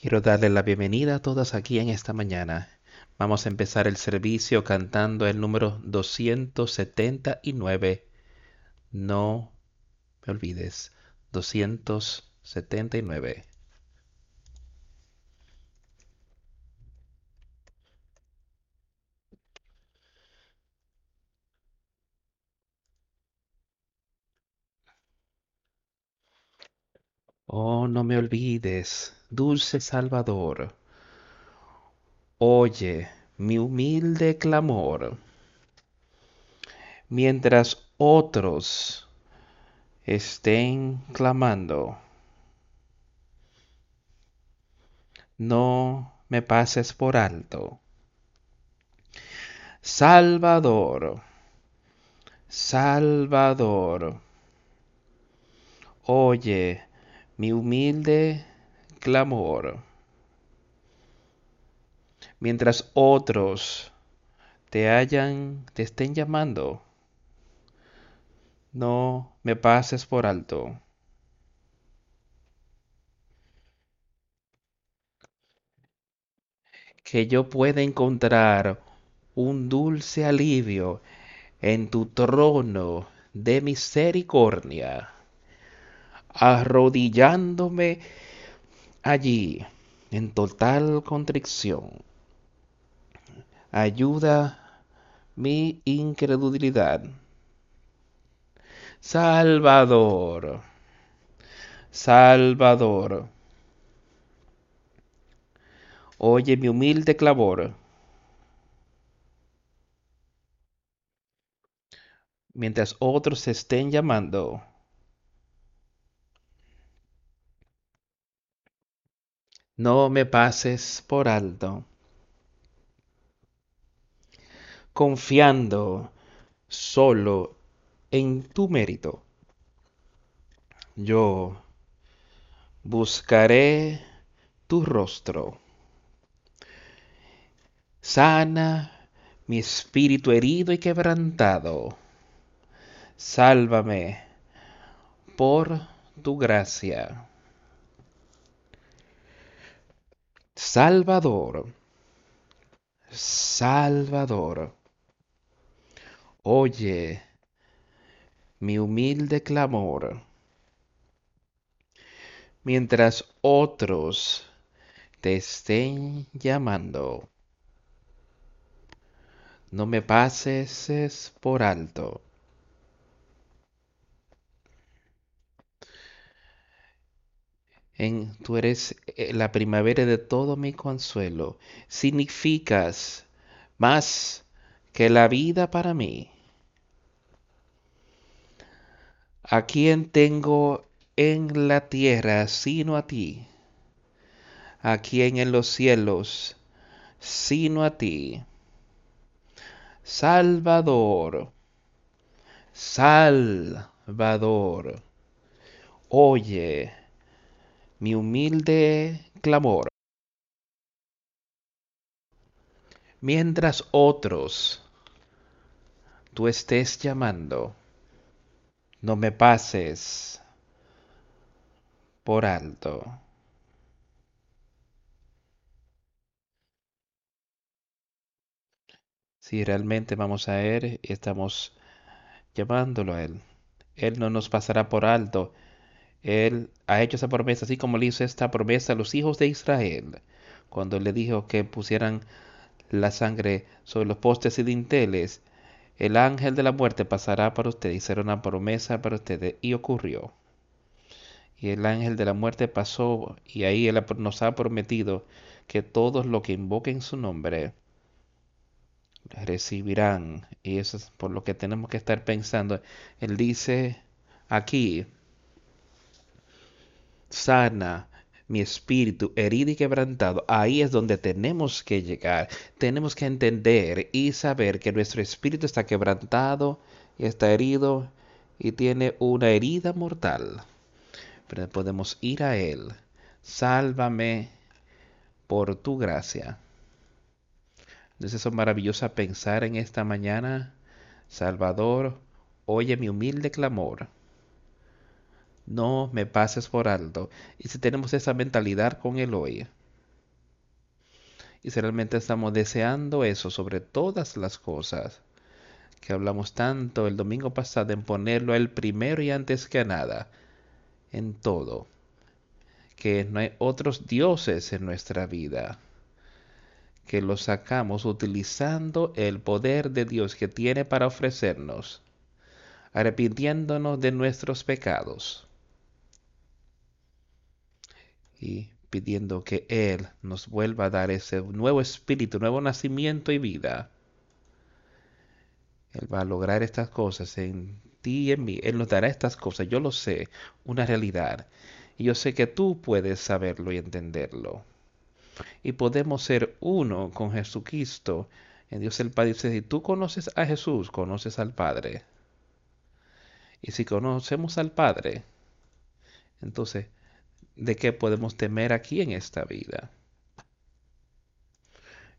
Quiero darle la bienvenida a todos aquí en esta mañana. Vamos a empezar el servicio cantando el número 279. No me olvides, 279. Oh, no me olvides, dulce Salvador. Oye mi humilde clamor, mientras otros estén clamando. No me pases por alto. Salvador, Salvador, oye mi humilde clamor. Mientras otros te hayan, te estén llamando, no me pases por alto. Que yo pueda encontrar un dulce alivio en tu trono de misericordia arrodillándome allí en total contrición. Ayuda mi incredulidad. Salvador, Salvador, oye mi humilde clamor. Mientras otros estén llamando, no me pases por alto. Confiando solo en tu mérito, yo buscaré tu rostro. Sana mi espíritu herido y quebrantado. Sálvame por tu gracia. Salvador, Salvador, oye mi humilde clamor, mientras otros te estén llamando. No me pases por alto. Tú eres eh, la primavera de todo mi consuelo. Significas más que la vida para mí. ¿A quién tengo en la tierra sino a ti? ¿A quién en los cielos sino a ti? Salvador, Salvador, oye mi humilde clamor. Mientras otros tú estés llamando, no me pases por alto. Si realmente vamos a Él y estamos llamándolo a Él, Él no nos pasará por alto él ha hecho esa promesa, así como le hizo esta promesa a los hijos de Israel, cuando le dijo que pusieran la sangre sobre los postes y dinteles. El ángel de la muerte pasará para ustedes será una promesa para ustedes. Y ocurrió. Y el ángel de la muerte pasó y ahí él nos ha prometido que todos los que invoquen su nombre recibirán. Y eso es por lo que tenemos que estar pensando. Él dice aquí, sana mi espíritu herido y quebrantado, ahí es donde tenemos que llegar. Tenemos que entender y saber que nuestro espíritu está quebrantado y está herido y tiene una herida mortal. Pero podemos ir a Él. Sálvame por tu gracia. Entonces es maravilloso pensar en esta mañana. Salvador, oye mi humilde clamor no me pases por alto. Y si tenemos esa mentalidad con Él hoy, Y si realmente estamos deseando eso sobre todas las cosas, que hablamos tanto el domingo pasado en ponerlo el primero y antes que nada, en todo, que no hay otros dioses en nuestra vida, que lo sacamos utilizando el poder de Dios que tiene para ofrecernos, arrepintiéndonos de nuestros pecados y pidiendo que Él nos vuelva a dar ese nuevo espíritu, nuevo nacimiento y vida. Él va a lograr estas cosas en ti y en mí. Él nos dará estas cosas, yo lo sé, una realidad. Y yo sé que tú puedes saberlo y entenderlo. Y podemos ser uno con Jesucristo. En Dios el Padre dice, si tú conoces a Jesús, conoces al Padre. Y si conocemos al Padre, entonces de qué podemos temer aquí en esta vida.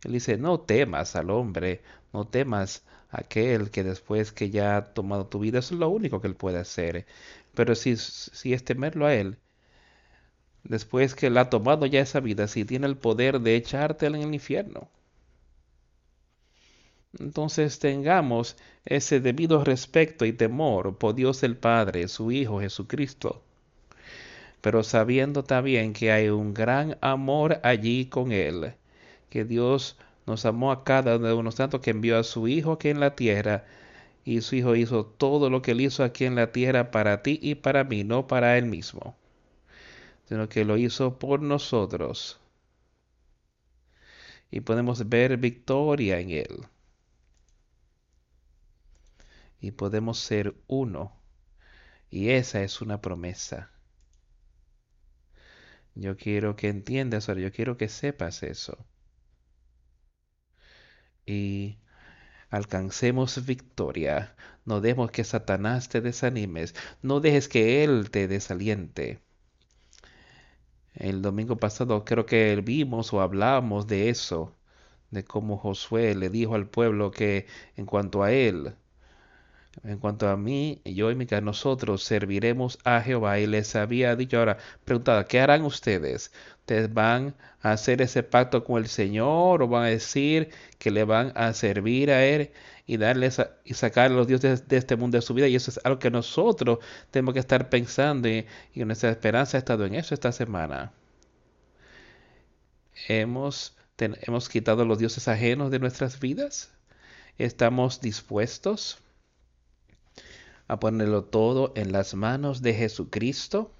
Él dice, no temas al hombre, no temas a aquel que después que ya ha tomado tu vida, eso es lo único que él puede hacer. Pero si, si es temerlo a él, después que él ha tomado ya esa vida, si tiene el poder de echártela en el infierno. Entonces tengamos ese debido respeto y temor por Dios el Padre, su Hijo Jesucristo pero sabiendo también que hay un gran amor allí con Él, que Dios nos amó a cada uno de tanto que envió a su Hijo aquí en la tierra, y su Hijo hizo todo lo que Él hizo aquí en la tierra para ti y para mí, no para Él mismo, sino que lo hizo por nosotros. Y podemos ver victoria en Él. Y podemos ser uno. Y esa es una promesa. Yo quiero que entiendas yo quiero que sepas eso. Y alcancemos victoria. No dejemos que Satanás te desanimes. No dejes que él te desaliente. El domingo pasado creo que vimos o hablamos de eso, de cómo Josué le dijo al pueblo que en cuanto a él, en cuanto a mí, yo y mi casa, nosotros serviremos a Jehová. Y les había dicho ahora, preguntado, ¿qué harán ustedes? ¿Ustedes van a hacer ese pacto con el Señor o van a decir que le van a servir a Él y darles y sacar a los dioses de, este mundo de su vida? Y eso es algo que nosotros tenemos que estar pensando y, y nuestra esperanza ha estado en eso esta semana. Hemos, hemos quitado los dioses ajenos de nuestras vidas. ¿Estamos dispuestos? A ponerlo todo en las manos de Jesucristo.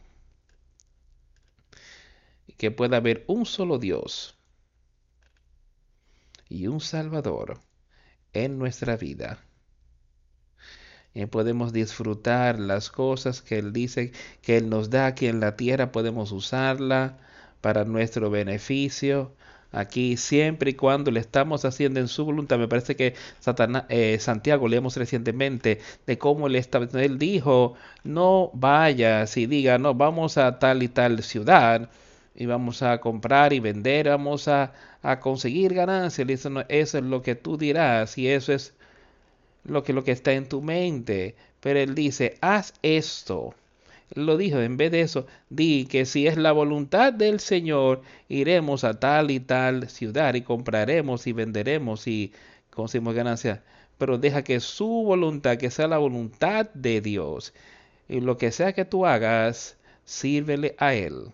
Que pueda haber un solo Dios y un Salvador en nuestra vida. Y podemos disfrutar las cosas que Él dice que Él nos da aquí en la tierra, podemos usarla para nuestro beneficio aquí siempre y cuando le estamos haciendo en su voluntad. Me parece que eh, Santiago leemos recientemente de cómo él, él dijo, no vayas y diga, no, vamos a tal y tal ciudad y vamos a comprar y vender, vamos a, a conseguir ganancias. Eso, eso es lo que tú dirás y eso es lo que, lo que está en tu mente. Pero él dice, haz esto lo dijo, en vez de eso, di que si es la voluntad del Señor, iremos a tal y tal ciudad y compraremos y venderemos y conseguimos ganancias. Pero deja que su voluntad, que sea la voluntad de Dios. Y lo que sea que tú hagas, sírvele a Él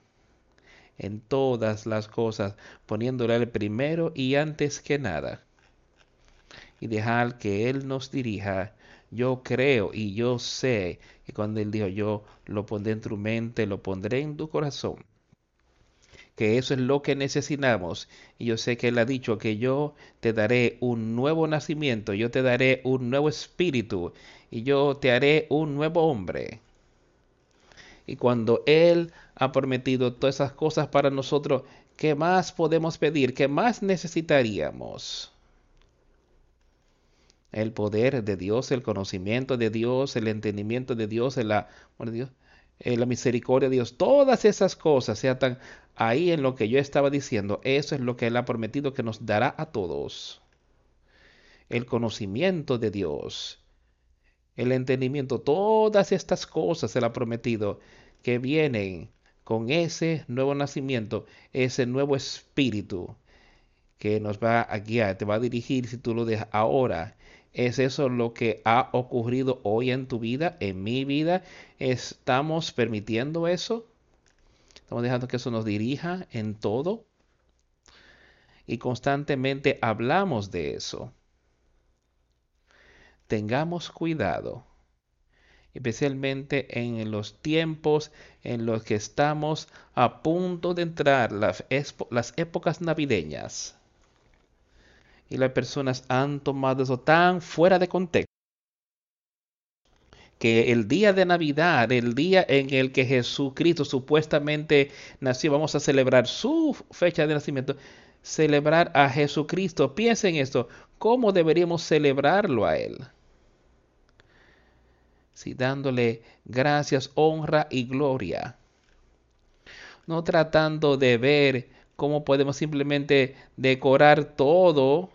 en todas las cosas, poniéndole el primero y antes que nada. Y dejar que Él nos dirija yo creo y yo sé que cuando Él dijo, yo lo pondré en tu mente, lo pondré en tu corazón, que eso es lo que necesitamos. Y yo sé que Él ha dicho que yo te daré un nuevo nacimiento, yo te daré un nuevo espíritu y yo te haré un nuevo hombre. Y cuando Él ha prometido todas esas cosas para nosotros, ¿qué más podemos pedir? ¿Qué más necesitaríamos? El poder de Dios, el conocimiento de Dios, el entendimiento de Dios, eh, la misericordia de Dios, todas esas cosas se atan ahí en lo que yo estaba diciendo. Eso es lo que Él ha prometido que nos dará a todos. El conocimiento de Dios, el entendimiento, todas estas cosas Él ha prometido que vienen con ese nuevo nacimiento, ese nuevo espíritu que nos va a guiar, te va a dirigir si tú lo dejas ahora. ¿Es eso lo que ha ocurrido hoy en tu vida, en mi vida? ¿Estamos permitiendo eso? ¿Estamos dejando que eso nos dirija en todo? Y constantemente hablamos de eso. Tengamos cuidado especialmente en los tiempos en los que estamos a punto de entrar las, las épocas navideñas. Y las personas han tomado eso tan fuera de contexto que el día de Navidad, el día en el que Jesucristo supuestamente nació, vamos a celebrar su fecha de nacimiento, celebrar a Jesucristo. Piensen esto, ¿cómo deberíamos celebrarlo a Él? sí, dándole gracias, honra y gloria. No tratando de ver cómo podemos simplemente decorar todo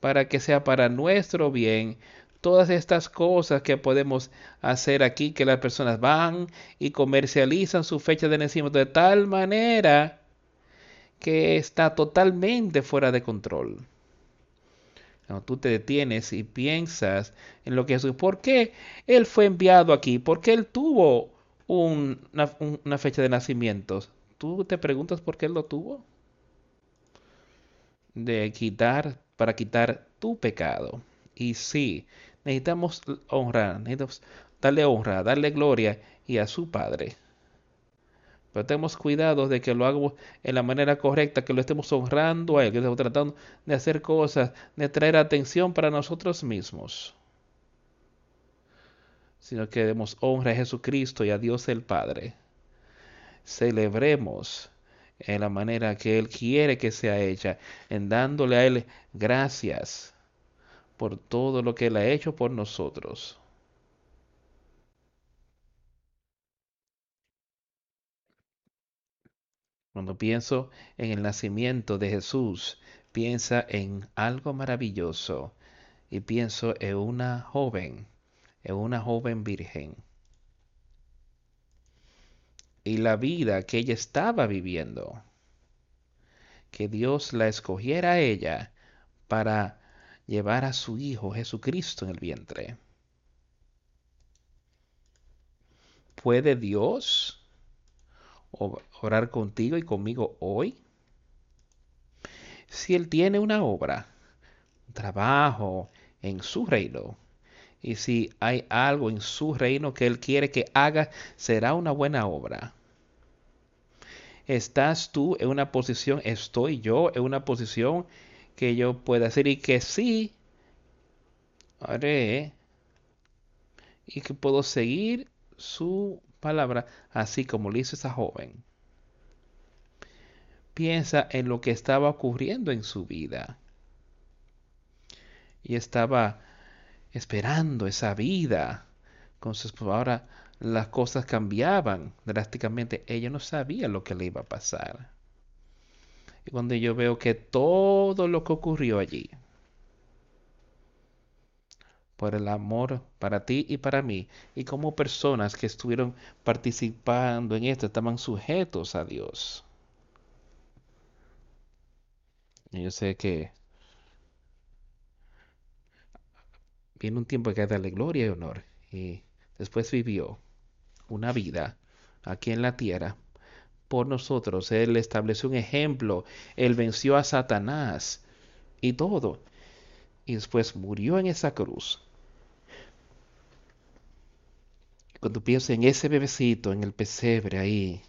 para que sea para nuestro bien. Todas estas cosas que podemos hacer aquí, que las personas van y comercializan su fecha de nacimiento de tal manera que está totalmente fuera de control tú te detienes y piensas en lo que Jesús, ¿por qué Él fue enviado aquí? ¿Por qué Él tuvo una, fecha de nacimiento? ¿Tú te preguntas por qué Él lo tuvo? De quitar, para quitar tu pecado. Y sí, necesitamos honrar, necesitamos darle honra, darle gloria y a su Padre. Pero tenemos cuidado de que lo hagamos en la manera correcta, que lo estemos honrando a Él, que estemos tratando de hacer cosas, de traer atención para nosotros mismos. Sino que demos honra a Jesucristo y a Dios el Padre. Celebremos en la manera que Él quiere que sea hecha, en dándole a Él gracias por todo lo que Él ha hecho por nosotros. Cuando pienso en el nacimiento de Jesús, piensa en algo maravilloso y pienso en una joven, en una joven virgen. Y la vida que ella estaba viviendo, que Dios la escogiera a ella para llevar a su Hijo Jesucristo en el vientre. ¿Puede Dios orar contigo y conmigo hoy? Si Él tiene una obra, trabajo en su reino, y si hay algo en su reino que Él quiere que haga, será una buena obra. ¿Estás tú en una posición, estoy yo en una posición que yo pueda decir y que sí haré y que puedo seguir su palabra, así como lo hizo esa joven. Piensa en lo que estaba ocurriendo en su vida. Y estaba esperando esa vida con su Ahora las cosas cambiaban drásticamente. Ella no sabía lo que le iba a pasar. Y cuando yo veo que todo lo que ocurrió allí por el amor para ti y para mí. Y como personas que estuvieron participando en esto estaban sujetos a Dios. Yo sé que viene un tiempo que darle gloria y honor. Y después vivió una vida aquí en la tierra por nosotros. Él estableció un ejemplo. Él venció a Satanás y todo. Y después murió en esa cruz Cuando pienso en ese bebecito, en el pesebre ahí,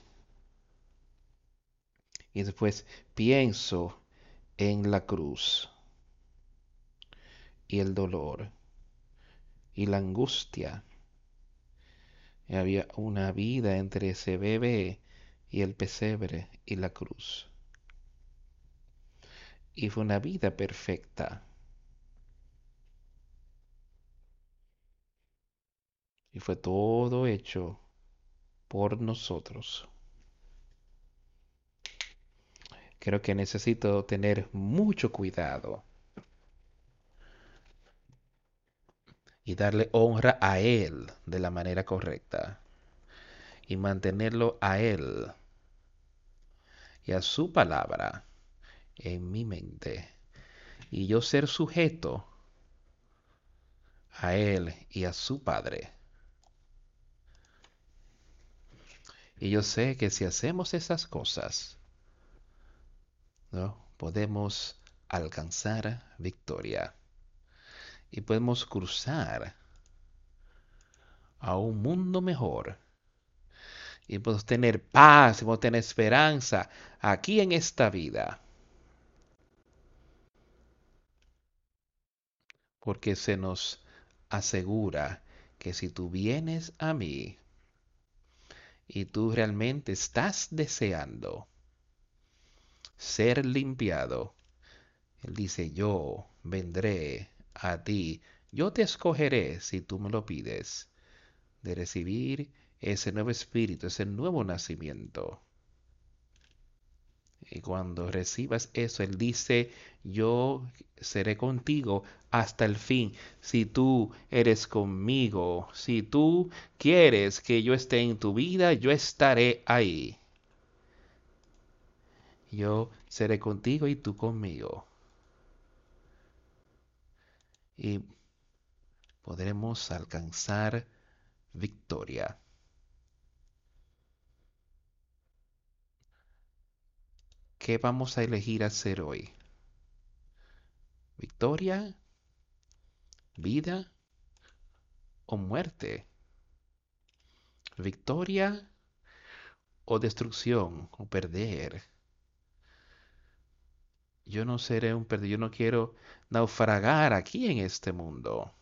y después pienso en la cruz y el dolor y la angustia. Y había una vida entre ese bebé y el pesebre y la cruz. Y fue una vida perfecta. y fue todo hecho por nosotros. Creo que necesito tener mucho cuidado y darle honra a Él de la manera correcta y mantenerlo a Él y a su palabra en mi mente y yo ser sujeto a Él y a su Padre. Y yo sé que si hacemos esas cosas, ¿no? podemos alcanzar victoria y podemos cruzar a un mundo mejor y podemos tener paz y podemos tener esperanza aquí en esta vida. Porque se nos asegura que si tú vienes a mí y tú realmente estás deseando ser limpiado, Él dice, yo vendré a ti, yo te escogeré si tú me lo pides, de recibir ese nuevo espíritu, ese nuevo nacimiento. Y cuando recibas eso, Él dice, yo seré contigo hasta el fin. Si tú eres conmigo, si tú quieres que yo esté en tu vida, yo estaré ahí. Yo seré contigo y tú conmigo. Y podremos alcanzar victoria. ¿Qué vamos a elegir hacer hoy? ¿Victoria? ¿Vida? ¿O muerte? ¿Victoria? ¿O destrucción? ¿O perder? Yo no seré un perdido, yo no quiero naufragar aquí en este mundo.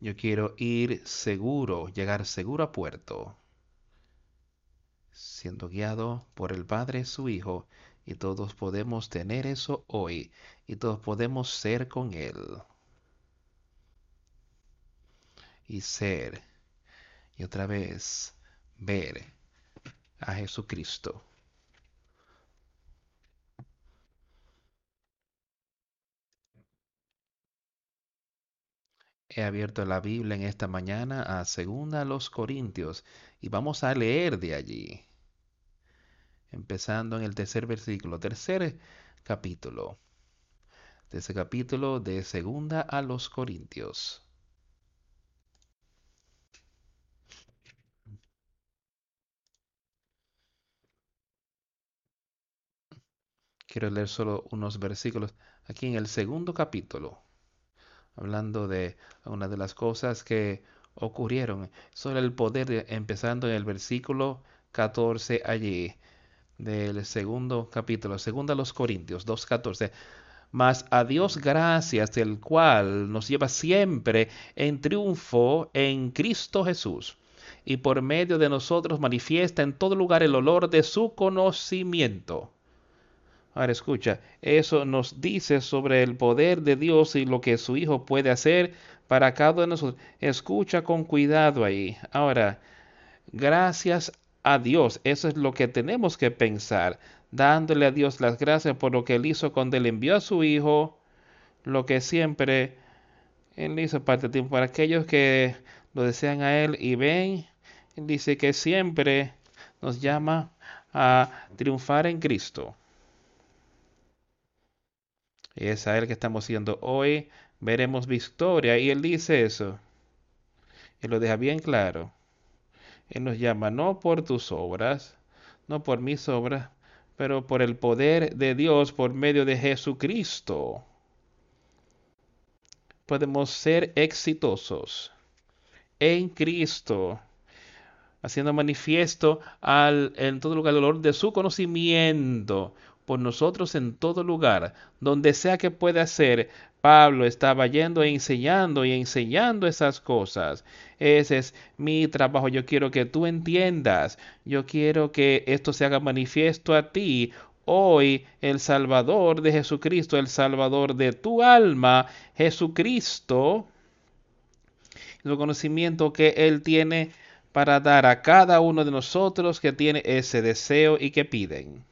Yo quiero ir seguro, llegar seguro a puerto siendo guiado por el Padre su Hijo, y todos podemos tener eso hoy, y todos podemos ser con Él. Y ser, y otra vez ver a Jesucristo. He abierto la Biblia en esta mañana a Segunda los Corintios y vamos a leer de allí. Empezando en el tercer versículo, tercer capítulo, de capítulo de segunda a los Corintios. Quiero leer solo unos versículos aquí en el segundo capítulo, hablando de una de las cosas que ocurrieron sobre el poder, empezando en el versículo 14 allí del segundo capítulo, segundo a los Corintios 2.14. Mas a Dios gracias, el cual nos lleva siempre en triunfo en Cristo Jesús, y por medio de nosotros manifiesta en todo lugar el olor de su conocimiento. Ahora escucha, eso nos dice sobre el poder de Dios y lo que su Hijo puede hacer para cada uno de nosotros. Escucha con cuidado ahí. Ahora, gracias a Dios. Eso es lo que tenemos que pensar, dándole a Dios las gracias por lo que Él hizo cuando Él envió a su Hijo, lo que siempre Él hizo parte del tiempo. Para aquellos que lo desean a Él y ven, Él dice que siempre nos llama a triunfar en Cristo. Es a Él que estamos siendo hoy. Veremos victoria. Y Él dice eso. Y lo deja bien claro. Él nos llama no por tus obras, no por mis obras, pero por el poder de Dios por medio de Jesucristo. Podemos ser exitosos en Cristo, haciendo manifiesto al, en todo lugar el olor de su conocimiento nosotros en todo lugar, donde sea que pueda ser, Pablo estaba yendo e enseñando y enseñando esas cosas. Ese es mi trabajo. Yo quiero que tú entiendas. Yo quiero que esto se haga manifiesto a ti. Hoy el Salvador de Jesucristo, el Salvador de tu alma, Jesucristo, el conocimiento que Él tiene para dar a cada uno de nosotros que tiene ese deseo y que piden.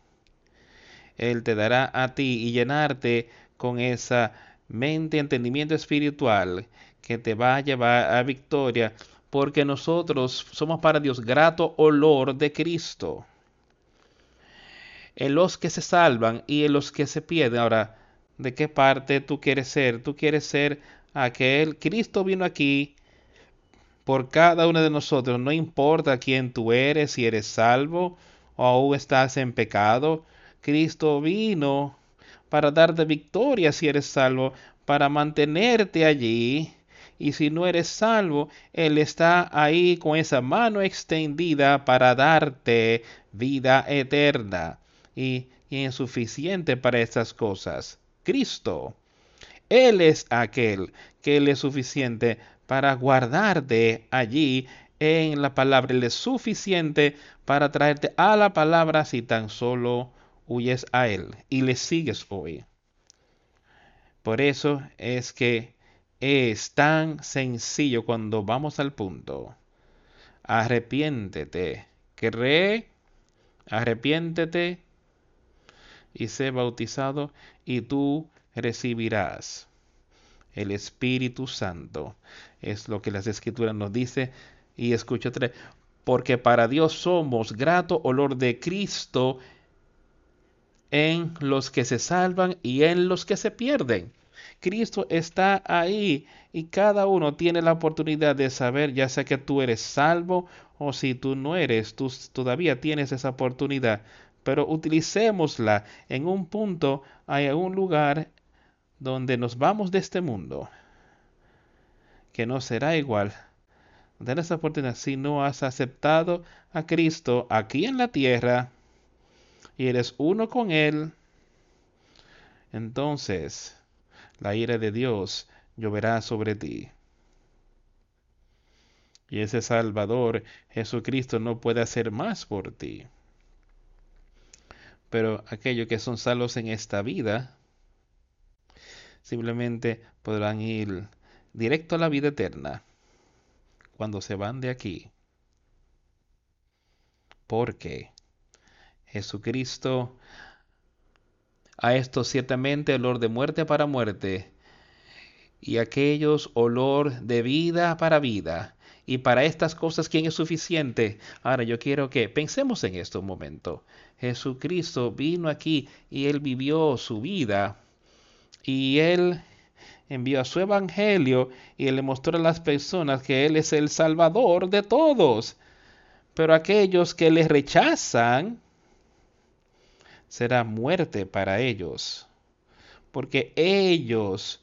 Él te dará a ti y llenarte con esa mente, entendimiento espiritual que te va a llevar a victoria, porque nosotros somos para Dios grato olor de Cristo. en los que se salvan y en los que se pierden. Ahora, ¿de qué parte tú quieres ser? Tú quieres ser aquel. Cristo vino aquí por cada uno de nosotros, no importa quién tú eres, si eres salvo o aún estás en pecado. Cristo vino para darte victoria si eres salvo, para mantenerte allí. Y si no eres salvo, Él está ahí con esa mano extendida para darte vida eterna. Y, y es suficiente para estas cosas. Cristo. Él es aquel que Él es suficiente para guardarte allí en la palabra. Él es suficiente para traerte a la palabra si tan solo huyes a Él y le sigues hoy. Por eso es que es tan sencillo cuando vamos al punto. Arrepiéntete, cree, arrepiéntete y sé bautizado y tú recibirás el Espíritu Santo. Es lo que las Escrituras nos dice. Y escucha porque para Dios somos grato olor de Cristo en los que se salvan y en los que se pierden. Cristo está ahí y cada uno tiene la oportunidad de saber, ya sea que tú eres salvo o si tú no eres, tú todavía tienes esa oportunidad. Pero utilicémosla en un punto, hay un lugar donde nos vamos de este mundo, que no será igual. De esa oportunidad si no has aceptado a Cristo aquí en la tierra y eres uno con Él, entonces la ira de Dios lloverá sobre ti. Y ese Salvador, Jesucristo, no puede hacer más por ti. Pero aquellos que son salvos en esta vida, simplemente podrán ir directo a la vida eterna cuando se van de aquí. Porque Jesucristo a esto ciertamente olor de muerte para muerte y aquellos olor de vida para vida. Y para estas cosas, ¿quién es suficiente? Ahora yo quiero que pensemos en esto un momento. Jesucristo vino aquí y él vivió su vida y él envió a su evangelio y le mostró a las personas que él es el salvador de todos. Pero aquellos que le rechazan, será muerte para ellos, porque ellos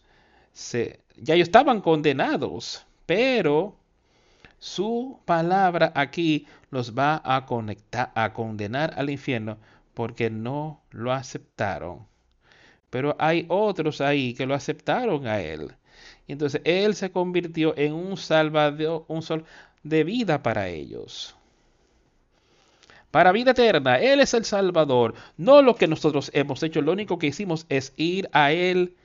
ya estaban condenados, pero su palabra aquí los va a conectar, a condenar al infierno porque no lo aceptaron. Pero hay otros ahí que lo aceptaron a él. Y entonces él se convirtió en un salvador, un sol de vida para ellos. Para vida eterna, Él es el Salvador, no lo que nosotros hemos hecho, lo único que hicimos es ir a Él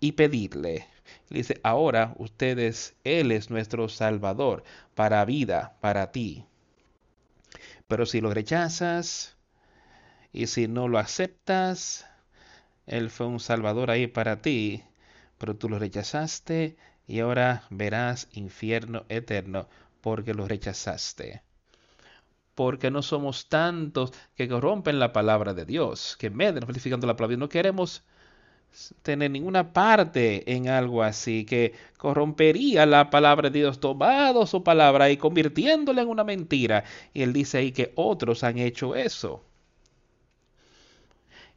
y pedirle. dice, ahora ustedes, Él es nuestro Salvador para vida, para ti. Pero si lo rechazas y si no lo aceptas, él fue un salvador ahí para ti, pero tú lo rechazaste y ahora verás infierno eterno porque lo rechazaste. Porque no somos tantos que corrompen la palabra de Dios, que medran falsificando la palabra. No queremos tener ninguna parte en algo así que corrompería la palabra de Dios, tomado su palabra y convirtiéndola en una mentira. Y él dice ahí que otros han hecho eso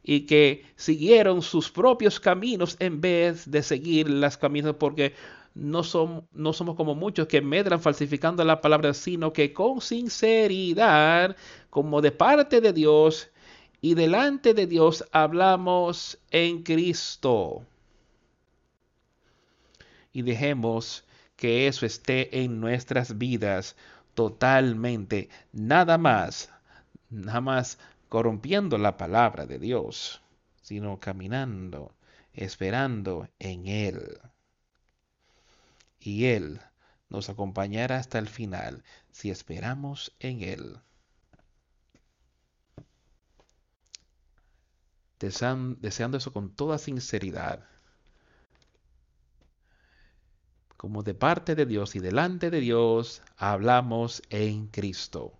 y que siguieron sus propios caminos en vez de seguir las caminos porque no, son, no somos como muchos que medran falsificando la palabra, sino que con sinceridad, como de parte de Dios y delante de Dios, hablamos en Cristo. Y dejemos que eso esté en nuestras vidas totalmente, nada más, nada más corrompiendo la palabra de Dios, sino caminando, esperando en Él. Y Él nos acompañará hasta el final si esperamos en Él. Deseando eso con toda sinceridad, como de parte de Dios y delante de Dios, hablamos en Cristo.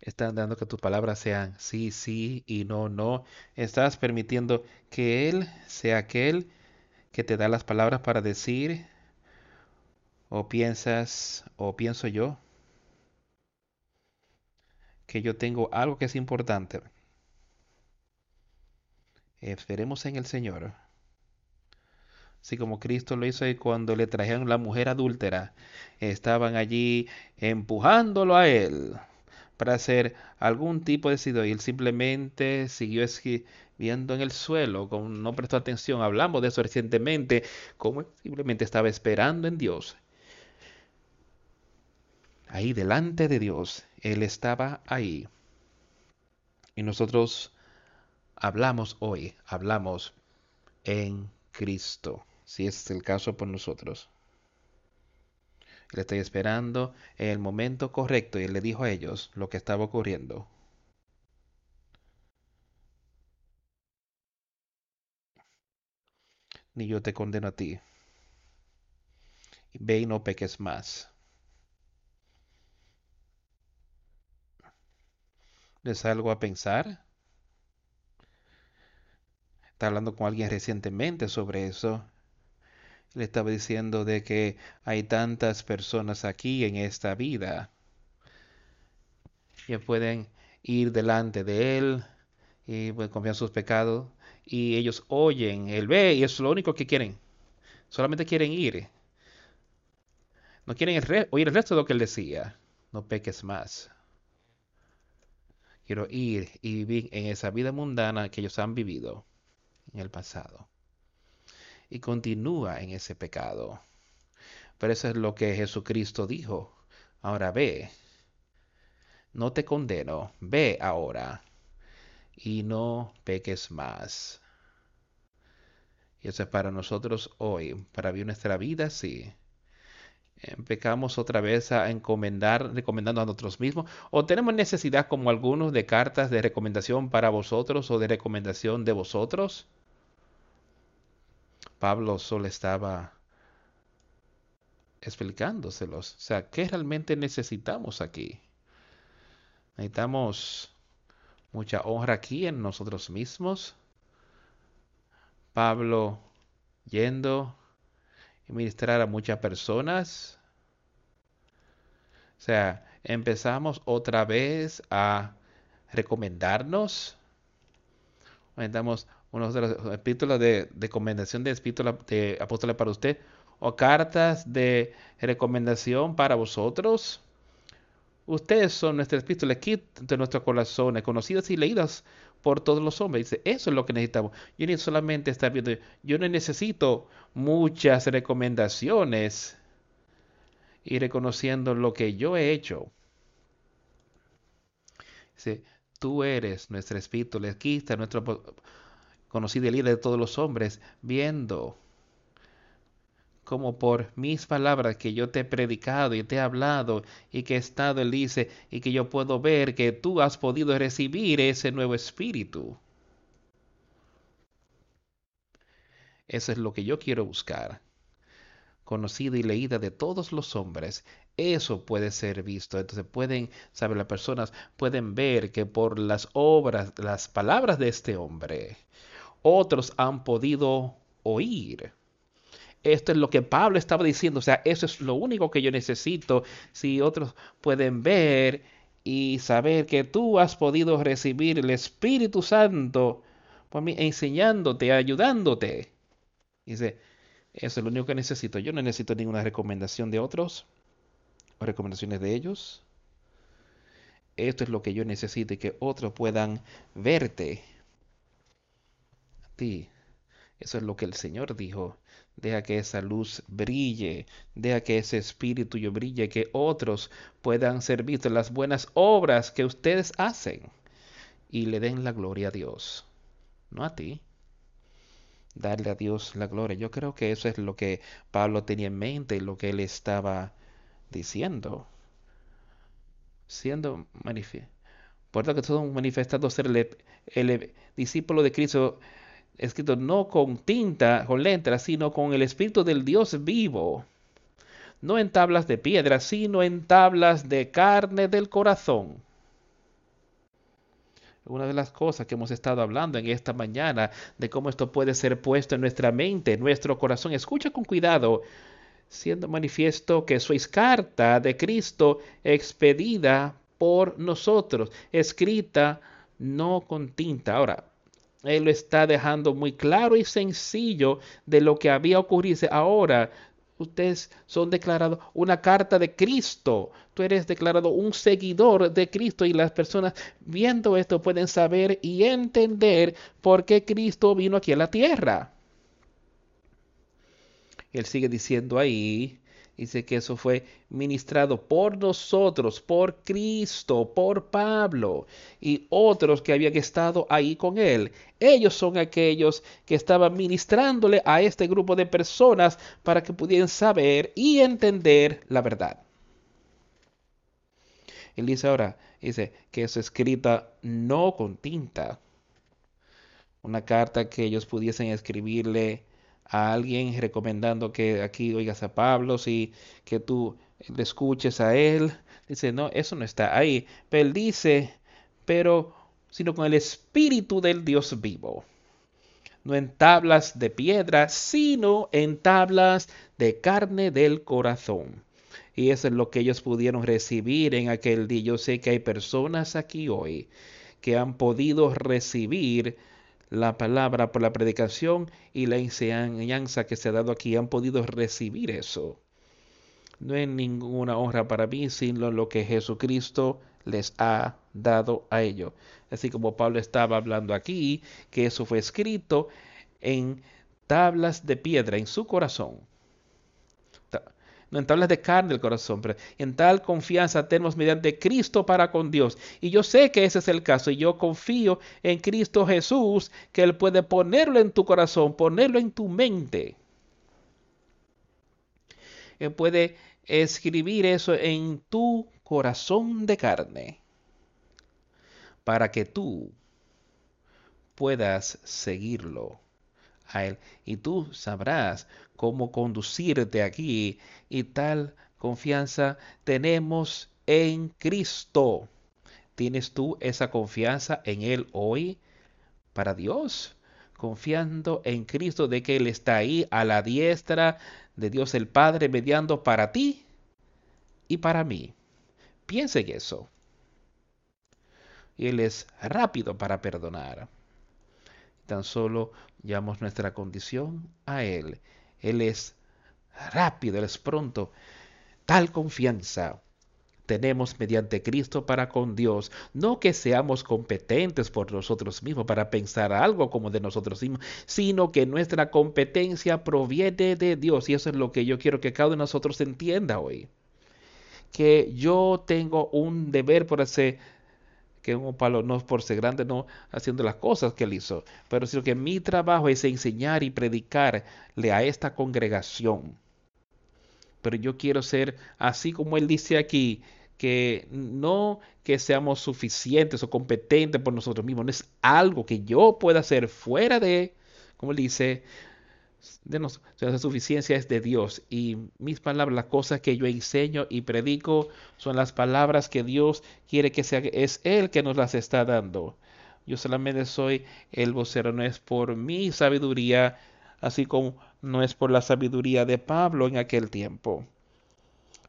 Estás dando que tus palabras sean sí, sí y no, no. Estás permitiendo que Él sea aquel que te da las palabras para decir o piensas o pienso yo que yo tengo algo que es importante. Esperemos en el Señor. Así como Cristo lo hizo cuando le trajeron la mujer adúltera, estaban allí empujándolo a él para hacer algún tipo de sido y él simplemente siguió viendo en el suelo, con, no prestó atención. Hablamos de eso recientemente, como simplemente estaba esperando en Dios. Ahí delante de Dios, Él estaba ahí. Y nosotros hablamos hoy, hablamos en Cristo, si es el caso por nosotros. Le estoy esperando en el momento correcto y él le dijo a ellos lo que estaba ocurriendo. Ni yo te condeno a ti. Ve y no peques más. ¿Les algo a pensar? Está hablando con alguien recientemente sobre eso le estaba diciendo de que hay tantas personas aquí en esta vida que pueden ir delante de Él y pueden confiar en sus pecados y ellos oyen, Él ve y es lo único que quieren. Solamente quieren ir. No quieren oír el resto de lo que Él decía. No peques más. Quiero ir y vivir en esa vida mundana que ellos han vivido en el pasado y continúa en ese pecado. Pero eso es lo que Jesucristo dijo. Ahora ve, no te condeno, ve ahora y no peques más. Y eso es para nosotros hoy, para vivir nuestra vida, sí. Pecamos otra vez a encomendar, recomendando a nosotros mismos, o tenemos necesidad como algunos de cartas de recomendación para vosotros o de recomendación de vosotros. Pablo solo estaba explicándoselos. O sea, ¿qué realmente necesitamos aquí? Necesitamos mucha honra aquí en nosotros mismos. Pablo yendo y ministrar a muchas personas. O sea, empezamos otra vez a recomendarnos. Necesitamos uno de los epístolas de, recomendación de epístola de apóstoles para usted o cartas de recomendación para vosotros. Ustedes son nuestras epístolas aquí de nuestros corazones, conocidas y leídas por todos los hombres. Dice, eso es lo que necesitamos. Yo no solamente estar viendo, yo no necesito muchas recomendaciones y reconociendo lo que yo he hecho. Dice, tú eres nuestra espíritu, aquí está nuestro conocido el líder de todos los hombres, viendo como por mis palabras que yo te he predicado y te he hablado y que he estado, él dice, y que yo puedo ver que tú has podido recibir ese nuevo espíritu. Eso es lo que yo quiero buscar. Conocida y leída de todos los hombres. Eso puede ser visto. Entonces pueden, saber las personas pueden ver que por las obras, las palabras de este hombre, otros han podido oír. Esto es lo que Pablo estaba diciendo, o sea, eso es lo único que yo necesito. Si otros pueden ver y saber que tú has podido recibir el Espíritu Santo por mí, enseñándote, ayudándote. Dice, eso es lo único que necesito. Yo no necesito ninguna recomendación de otros o recomendaciones de ellos. Esto es lo que yo necesito y que otros puedan verte eso es lo que el Señor dijo. Deja que esa luz brille, deja que ese espíritu yo brille, que otros puedan ser vistos las buenas obras que ustedes hacen y le den la gloria a Dios, no a ti. Darle a Dios la gloria. Yo creo que eso es lo que Pablo tenía en mente lo que él estaba diciendo. Siendo manifiesto. Por tanto, que todos manifestando ser el discípulo de Cristo escrito no con tinta, con letras, sino con el Espíritu del Dios vivo. No en tablas de piedra, sino en tablas de carne del corazón. una de las cosas que hemos estado hablando en esta mañana, de cómo esto puede ser puesto en nuestra mente, en nuestro corazón. Escucha con cuidado, siendo manifiesto que sois carta de Cristo expedida por nosotros, escrita no con tinta. Ahora, él lo está dejando muy claro y sencillo de lo que había ocurrido. Ahora, ustedes son declarados una carta de Cristo. Tú eres declarado un seguidor de Cristo y las personas viendo esto pueden saber y entender por qué Cristo vino aquí a la tierra. Él sigue diciendo ahí, Dice que eso fue ministrado por nosotros, por Cristo, por Pablo y otros que habían estado ahí con él. Ellos son aquellos que estaban ministrándole a este grupo de personas para que pudieran saber y entender la verdad. Él dice ahora, dice que es escrita no con tinta. Una carta que ellos pudiesen escribirle a alguien recomendando que aquí oigas a Pablo, y que tú le escuches a él. Dice, no, eso no está ahí. Pero él dice, pero sino con el espíritu del Dios vivo. No en tablas de piedra, sino en tablas de carne del corazón. Y eso es lo que ellos pudieron recibir en aquel día. Yo sé que hay personas aquí hoy que han podido recibir la palabra por la predicación y la enseñanza que se ha dado aquí han podido recibir eso. No es ninguna honra para mí, sino lo que Jesucristo les ha dado a ellos. Así como Pablo estaba hablando aquí, que eso fue escrito en tablas de piedra en su corazón no en tablas de carne del corazón, pero en tal confianza tenemos mediante Cristo para con Dios. Y yo sé que ese es el caso, y yo confío en Cristo Jesús, que Él puede ponerlo en tu corazón, ponerlo en tu mente. Él puede escribir eso en tu corazón de carne, para que tú puedas seguirlo a Él. Y tú sabrás cómo conducirte aquí y tal confianza tenemos en Cristo. ¿Tienes tú esa confianza en Él hoy para Dios? Confiando en Cristo de que Él está ahí a la diestra de Dios el Padre mediando para ti y para mí. Piense en eso. Él es rápido para perdonar. Tan solo llevamos nuestra condición a Él él es rápido, Él es pronto. Tal confianza tenemos mediante Cristo para con Dios, no que seamos competentes por nosotros mismos para pensar algo como de nosotros mismos, sino que nuestra competencia proviene de Dios. Y eso es lo que yo quiero que cada uno de nosotros entienda hoy. Que yo tengo un deber por hacer que un palo no por ser grande, no haciendo las cosas que él hizo, pero sino que mi trabajo es enseñar y predicarle a esta congregación. Pero yo quiero ser así como él dice aquí, que no que seamos suficientes o competentes por nosotros mismos, no es algo que yo pueda hacer fuera de, como él dice, de nos, la suficiencia es de Dios y mis palabras, las cosas que yo enseño y predico son las palabras que Dios quiere que sea, es Él que nos las está dando. Yo solamente soy el vocero, no es por mi sabiduría, así como no es por la sabiduría de Pablo en aquel tiempo,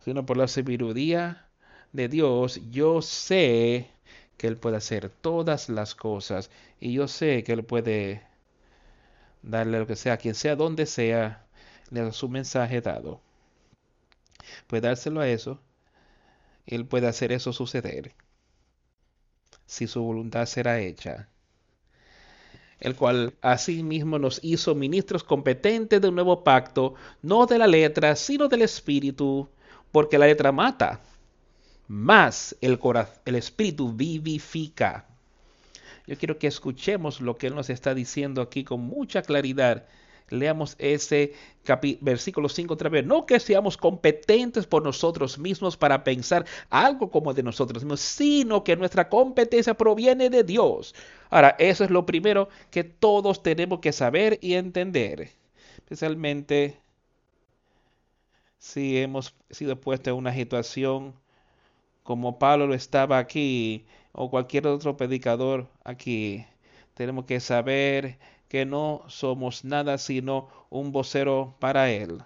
sino por la sabiduría de Dios. Yo sé que Él puede hacer todas las cosas y yo sé que Él puede darle lo que sea, quien sea, donde sea, le da su mensaje dado. Puede dárselo a eso. Él puede hacer eso suceder. Si su voluntad será hecha. El cual asimismo nos hizo ministros competentes de un nuevo pacto, no de la letra, sino del espíritu, porque la letra mata, más el, el espíritu vivifica. Yo quiero que escuchemos lo que Él nos está diciendo aquí con mucha claridad. Leamos ese versículo 5 otra vez. No que seamos competentes por nosotros mismos para pensar algo como de nosotros mismos, sino que nuestra competencia proviene de Dios. Ahora, eso es lo primero que todos tenemos que saber y entender. Especialmente si hemos sido puestos en una situación como Pablo lo estaba aquí, o cualquier otro predicador aquí. Tenemos que saber que no somos nada sino un vocero para Él.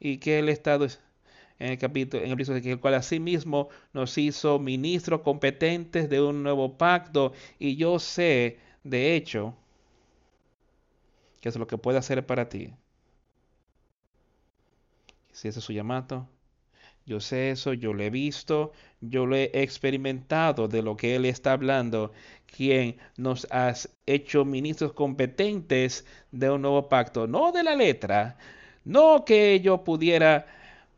Y que Él está en el capítulo, en el de que el cual asimismo nos hizo ministros competentes de un nuevo pacto. Y yo sé, de hecho, que es lo que puede hacer para ti. Si ese es su llamado, yo sé eso, yo lo he visto, yo lo he experimentado de lo que Él está hablando, quien nos has hecho ministros competentes de un nuevo pacto, no de la letra, no que yo pudiera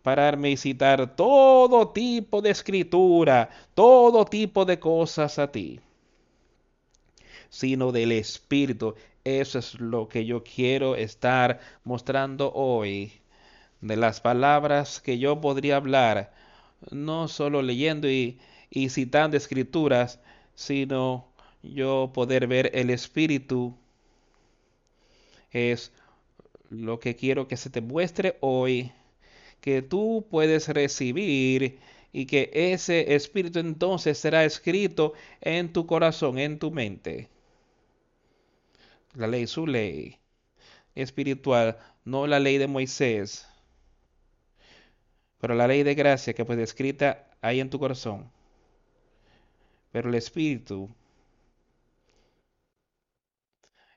pararme y citar todo tipo de escritura, todo tipo de cosas a ti, sino del Espíritu. Eso es lo que yo quiero estar mostrando hoy de las palabras que yo podría hablar, no solo leyendo y, citando escrituras, sino yo poder ver el Espíritu es lo que quiero que se te muestre hoy, que tú puedes recibir y que ese Espíritu entonces será escrito en tu corazón, en tu mente. La ley, su ley espiritual, no la ley de Moisés. Pero la ley de gracia que fue escrita ahí en tu corazón. Pero el Espíritu,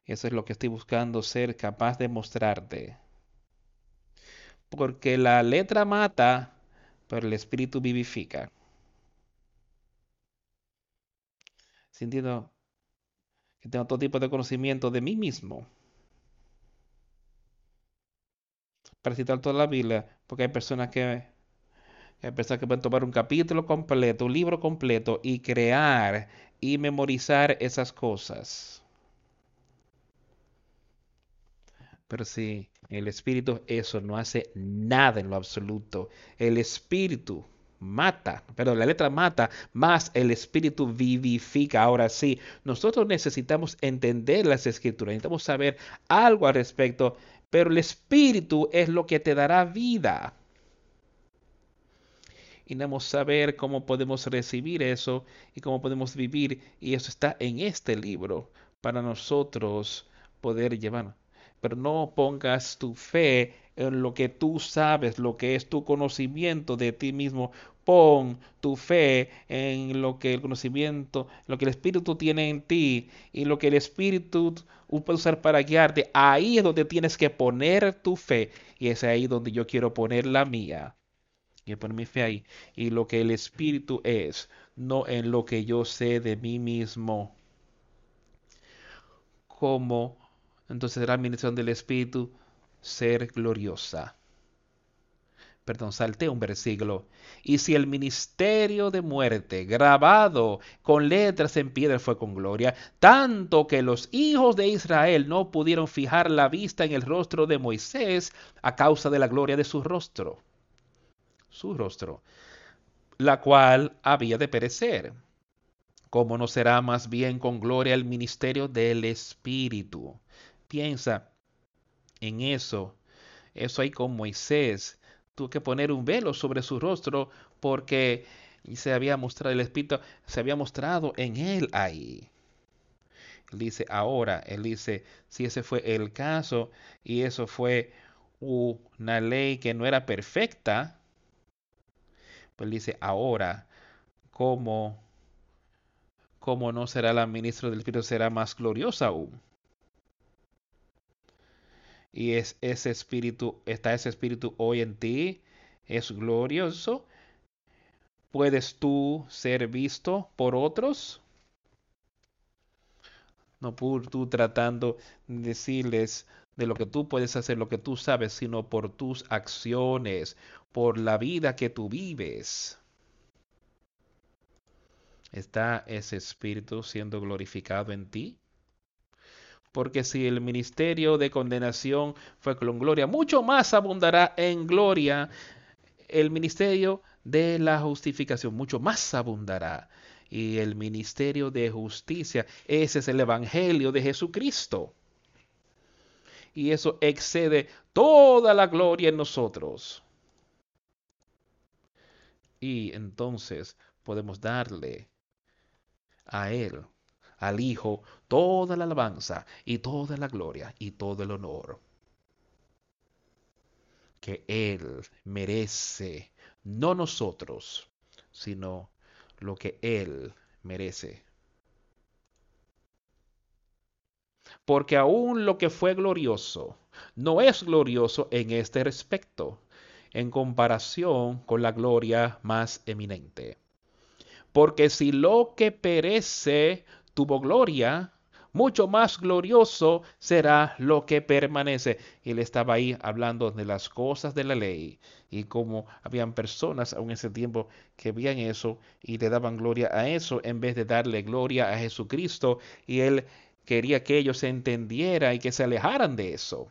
eso es lo que estoy buscando ser capaz de mostrarte. Porque la letra mata, pero el Espíritu vivifica. Sintiendo que tengo todo tipo de conocimiento de mí mismo. Para citar toda la Biblia, porque hay personas que Empezar que pueden tomar un capítulo completo, un libro completo y crear y memorizar esas cosas. Pero si el espíritu eso no hace nada en lo absoluto. El espíritu mata, pero la letra mata, más el espíritu vivifica. Ahora sí, nosotros necesitamos entender las escrituras, necesitamos saber algo al respecto, pero el espíritu es lo que te dará vida y necesitamos saber cómo podemos recibir eso y cómo podemos vivir. Y eso está en este libro para nosotros poder llevar. Pero no pongas tu fe en lo que tú sabes, lo que es tu conocimiento de ti mismo. Pon tu fe en lo que el conocimiento, lo que el Espíritu tiene en ti y lo que el Espíritu puede usar para guiarte. Ahí es donde tienes que poner tu fe y es ahí donde yo quiero poner la mía y poner mi fe ahí. Y lo que el Espíritu es, no en lo que yo sé de mí mismo. Como entonces la administración del Espíritu ser gloriosa. Perdón, salté un versículo. Y si el ministerio de muerte grabado con letras en piedra fue con gloria, tanto que los hijos de Israel no pudieron fijar la vista en el rostro de Moisés a causa de la gloria de su rostro su rostro, la cual había de perecer. ¿Cómo no será más bien con gloria el ministerio del Espíritu? Piensa en eso. Eso hay con Moisés. Tuvo que poner un velo sobre su rostro porque se había mostrado el Espíritu, se había mostrado en él ahí. Él dice ahora, él dice, si ese fue el caso y eso fue una ley que no era perfecta, pues dice, ahora, ¿cómo, cómo no será la ministra del Espíritu? Será más gloriosa aún. Y es ese espíritu, está ese espíritu hoy en ti, es glorioso. ¿Puedes tú ser visto por otros? No por tú tratando de decirles de lo que tú puedes hacer, lo que tú sabes, sino por tus acciones, por la vida que tú vives. ¿Está ese espíritu siendo glorificado en ti? Porque si el ministerio de condenación fue con gloria, mucho más abundará en gloria el ministerio de la justificación, mucho más abundará. Y el ministerio de justicia, ese es el Evangelio de Jesucristo. Y eso excede toda la gloria en nosotros y entonces podemos darle a Él, al Hijo, toda la alabanza y toda la gloria y todo el honor que Él merece, no nosotros, sino lo que Él merece. Porque aún lo que fue glorioso no es glorioso en este respecto, en comparación con la gloria más eminente. Porque si lo que perece tuvo gloria, mucho más glorioso será lo que permanece. Él estaba ahí hablando de las cosas de la ley y cómo habían personas aún en ese tiempo que veían eso y le daban gloria a eso en vez de darle gloria a Jesucristo. Y él quería que ellos se entendieran y que se alejaran de eso.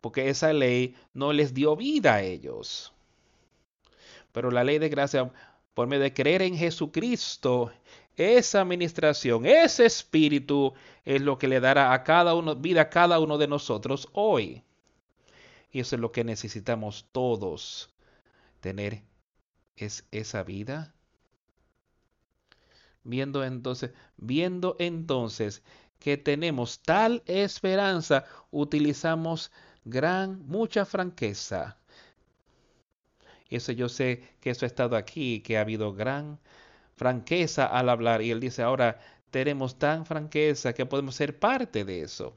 Porque esa ley no les dio vida a ellos. Pero la ley de gracia, por medio de creer en Jesucristo, esa administración, ese espíritu es lo que le dará a cada uno, vida a cada uno de nosotros hoy. Y eso es lo que necesitamos todos tener, es esa vida. Viendo entonces, viendo entonces que tenemos tal esperanza, utilizamos gran, mucha franqueza. Eso yo sé que eso ha estado aquí, que ha habido gran franqueza al hablar. Y él dice, ahora tenemos tan franqueza que podemos ser parte de eso.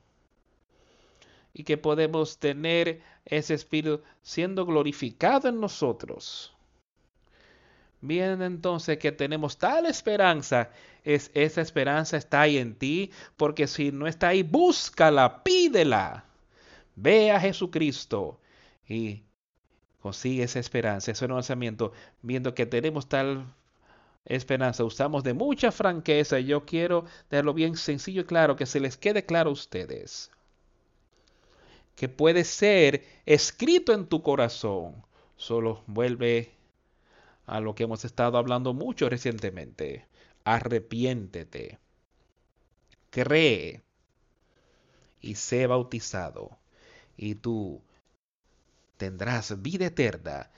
Y que podemos tener ese espíritu siendo glorificado en nosotros. Bien, entonces que tenemos tal esperanza, es esa esperanza está ahí en ti, porque si no está ahí, búscala, pídela. Ve a Jesucristo y consigue esa esperanza, ese lanzamiento, viendo que tenemos tal esperanza, usamos de mucha franqueza y yo quiero dejarlo bien sencillo y claro, que se les quede claro a ustedes, que puede ser escrito en tu corazón, solo vuelve a lo que hemos estado hablando mucho recientemente, arrepiéntete, cree y sé bautizado y tú tendrás vida eterna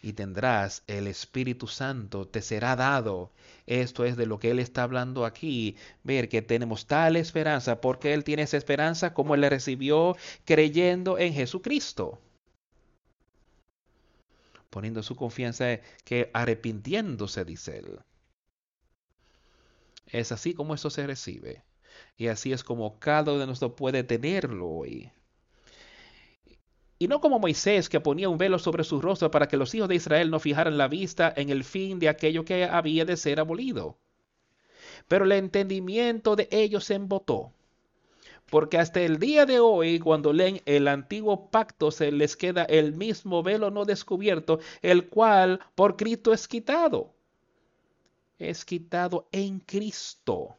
y tendrás el Espíritu Santo, te será dado. Esto es de lo que Él está hablando aquí. Ver que tenemos tal esperanza, porque Él tiene esa esperanza como Él la recibió creyendo en Jesucristo. Poniendo su confianza que arrepintiéndose, dice Él. Es así como eso se recibe. Y así es como cada uno de nosotros puede tenerlo hoy y no como Moisés que ponía un velo sobre su rostro para que los hijos de Israel no fijaran la vista en el fin de aquello que había de ser abolido. Pero el entendimiento de ellos se embotó, porque hasta el día de hoy, cuando leen el antiguo pacto, se les queda el mismo velo no descubierto, el cual por Cristo es quitado. Es quitado en Cristo.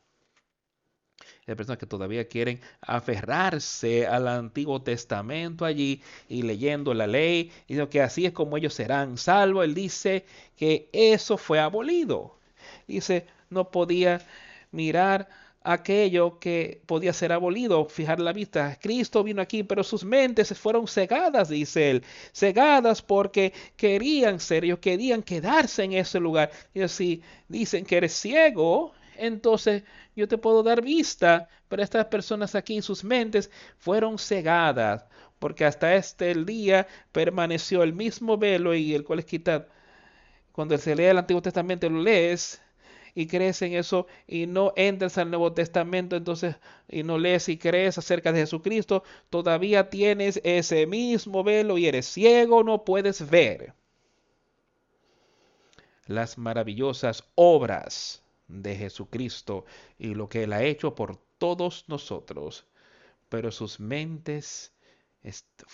Hay personas que todavía quieren aferrarse al Antiguo Testamento allí y leyendo la ley, y que así es como ellos serán salvos. Él dice que eso fue abolido. Dice, no podía mirar aquello que podía ser abolido, fijar la vista. Cristo vino aquí, pero sus mentes fueron cegadas, dice él, cegadas porque querían ser, ellos querían quedarse en ese lugar. Y así dicen que eres ciego, entonces yo te puedo dar vista, pero estas personas aquí, sus mentes fueron cegadas, porque hasta este día permaneció el mismo velo y el cual es quitado. Cuando se lee el Antiguo Testamento, lo lees y crees en eso y no entras al Nuevo Testamento, entonces y no lees y crees acerca de Jesucristo, todavía tienes ese mismo velo y eres ciego, no puedes ver las maravillosas obras de Jesucristo y lo que Él ha hecho por todos nosotros. Pero sus mentes,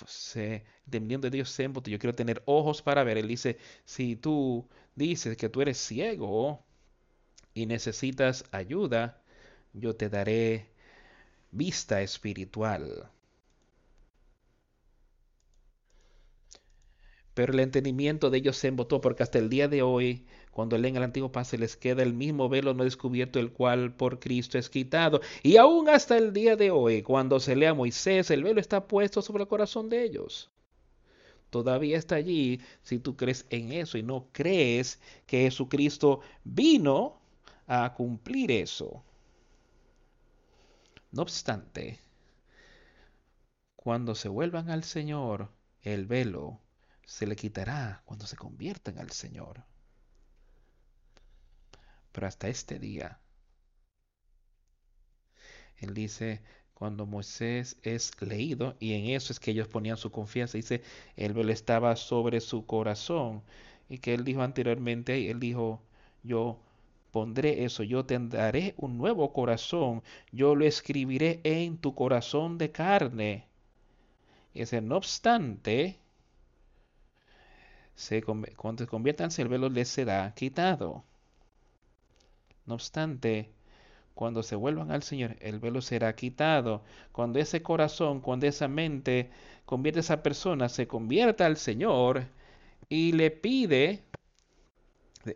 se, dependiendo de Dios, se Yo quiero tener ojos para ver. Él dice, si tú dices que tú eres ciego y necesitas ayuda, yo te daré vista espiritual. Pero el entendimiento de ellos se embotó porque hasta el día de hoy cuando leen el antiguo pase les queda el mismo velo no descubierto, el cual por Cristo es quitado. Y aún hasta el día de hoy, cuando se lea Moisés, el velo está puesto sobre el corazón de ellos. Todavía está allí si tú crees en eso y no crees que Jesucristo vino a cumplir eso. No obstante, cuando se vuelvan al Señor, el velo se le quitará cuando se conviertan al Señor. Pero hasta este día, Él dice, cuando Moisés es leído, y en eso es que ellos ponían su confianza, dice, el velo estaba sobre su corazón, y que Él dijo anteriormente, Él dijo, yo pondré eso, yo te daré un nuevo corazón, yo lo escribiré en tu corazón de carne. Ese, no obstante, se, cuando se conviertan el velo les será quitado. No obstante, cuando se vuelvan al Señor, el velo será quitado. Cuando ese corazón, cuando esa mente convierte a esa persona, se convierta al Señor y le pide,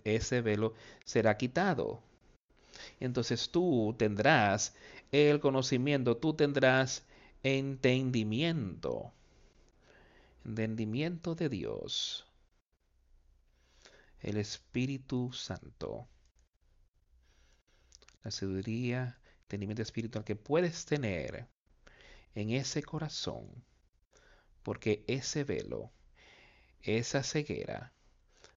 ese velo será quitado. Entonces tú tendrás el conocimiento, tú tendrás entendimiento. Entendimiento de Dios el Espíritu Santo. La sabiduría, entendimiento espiritual que puedes tener en ese corazón, porque ese velo, esa ceguera,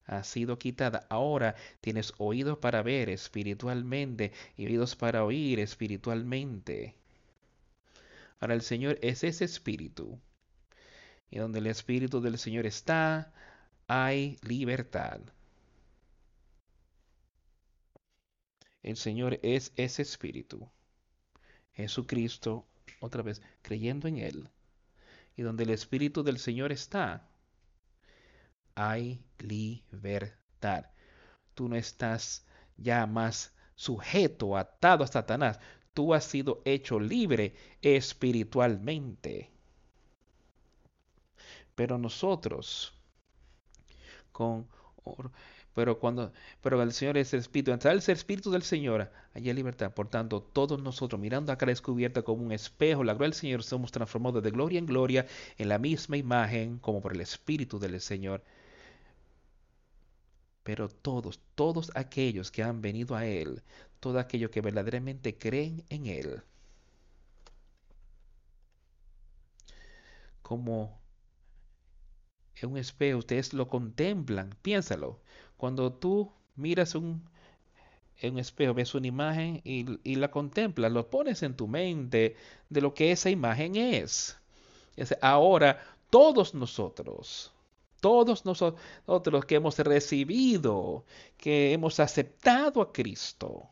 ha sido quitada. Ahora tienes oídos para ver espiritualmente y oídos para oír espiritualmente. Ahora el Señor es ese espíritu. Y donde el espíritu del Señor está, hay libertad. El Señor es ese espíritu. Jesucristo, otra vez, creyendo en Él. Y donde el espíritu del Señor está, hay libertad. Tú no estás ya más sujeto, atado a Satanás. Tú has sido hecho libre espiritualmente. Pero nosotros, con pero cuando pero el Señor es el Espíritu, entre el Espíritu del Señor, hay libertad. Por tanto, todos nosotros, mirando a cara descubierta como un espejo, la gloria del Señor, somos transformados de gloria en gloria en la misma imagen, como por el Espíritu del Señor. Pero todos, todos aquellos que han venido a Él, todos aquellos que verdaderamente creen en Él, como en un espejo, ustedes lo contemplan, piénsalo. Cuando tú miras un, en un espejo, ves una imagen y, la contemplas, lo pones en tu mente de lo que esa imagen es. Ahora, todos nosotros, todos nosotros que hemos recibido, que hemos aceptado a Cristo,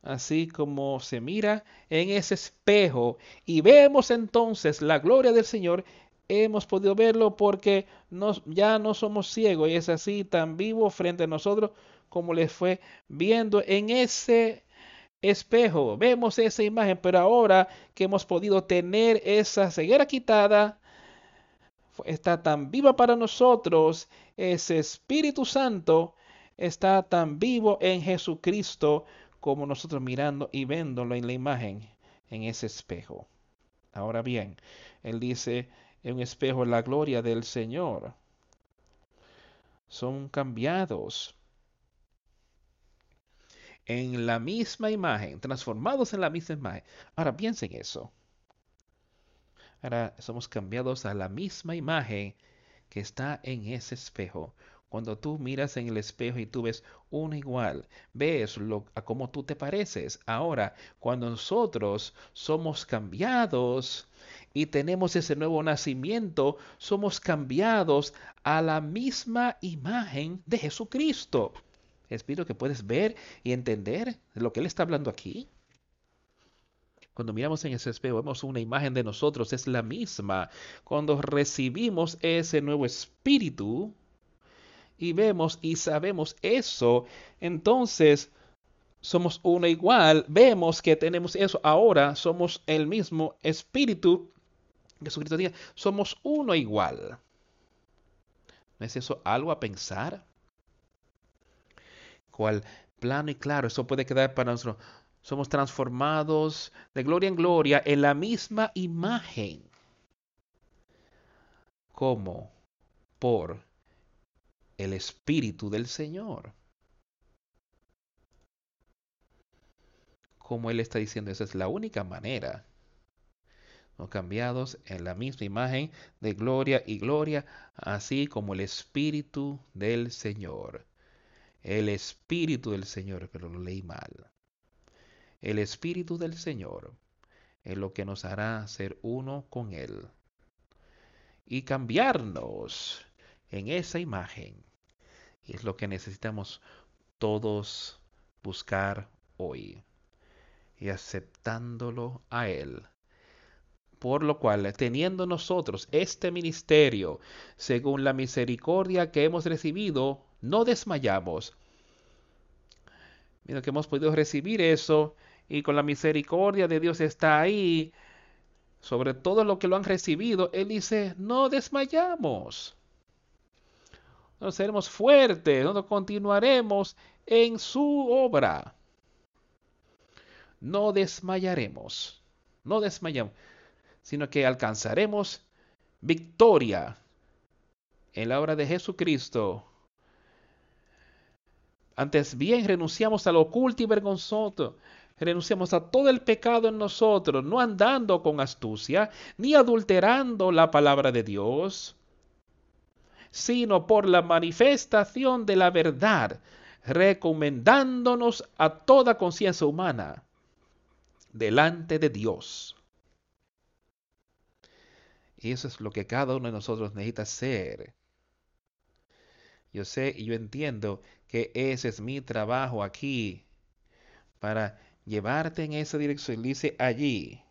así como se mira en ese espejo y vemos entonces la gloria del Señor, hemos podido verlo porque ya no somos ciegos y es así tan vivo frente a nosotros como les fue viendo en ese espejo. Vemos esa imagen, pero ahora que hemos podido tener esa ceguera quitada, está tan viva para nosotros, ese Espíritu Santo está tan vivo en Jesucristo como nosotros mirando y viéndolo en la imagen, en ese espejo. Ahora bien, Él dice, en un espejo la gloria del Señor. Son cambiados en la misma imagen, transformados en la misma imagen. Ahora piensen eso. Ahora somos cambiados a la misma imagen que está en ese espejo. Cuando tú miras en el espejo y tú ves uno igual, ves lo, a cómo tú te pareces. Ahora, cuando nosotros somos cambiados y tenemos ese nuevo nacimiento, somos cambiados a la misma imagen de Jesucristo. Espíritu que puedes ver y entender lo que Él está hablando aquí. Cuando miramos en ese espejo, vemos una imagen de nosotros, es la misma. Cuando recibimos ese nuevo espíritu y vemos y sabemos eso, entonces somos uno igual. Vemos que tenemos eso. Ahora somos el mismo espíritu Jesucristo diga, somos uno igual. ¿No es eso algo a pensar? Cual plano y claro, eso puede quedar para nosotros. Somos transformados de gloria en gloria en la misma imagen. como Por el Espíritu del Señor. como Él está diciendo, esa es la única manera. No cambiados en la misma imagen de gloria y gloria, así como el Espíritu del Señor. El Espíritu del Señor, pero lo leí mal. El Espíritu del Señor es lo que nos hará ser uno con Él y cambiarnos en esa imagen. Y es lo que necesitamos todos buscar hoy y aceptándolo a Él. Por lo cual, teniendo nosotros este ministerio, según la misericordia que hemos recibido, no desmayamos. Mira que hemos podido recibir eso y con la misericordia de Dios está ahí. Sobre todo lo que lo han recibido, Él dice, no desmayamos. No seremos fuertes, no continuaremos en su obra. No desmayaremos, no desmayamos, sino que alcanzaremos victoria en la obra de Jesucristo. Antes bien renunciamos al oculto y vergonzoso, renunciamos a todo el pecado en nosotros, no andando con astucia, ni adulterando la palabra de Dios, sino por la manifestación de la verdad, recomendándonos a toda conciencia humana delante de Dios. Y eso es lo que cada uno de nosotros necesita hacer. Yo sé y yo entiendo que ese es mi trabajo aquí para llevarte en esa dirección. Dice allí.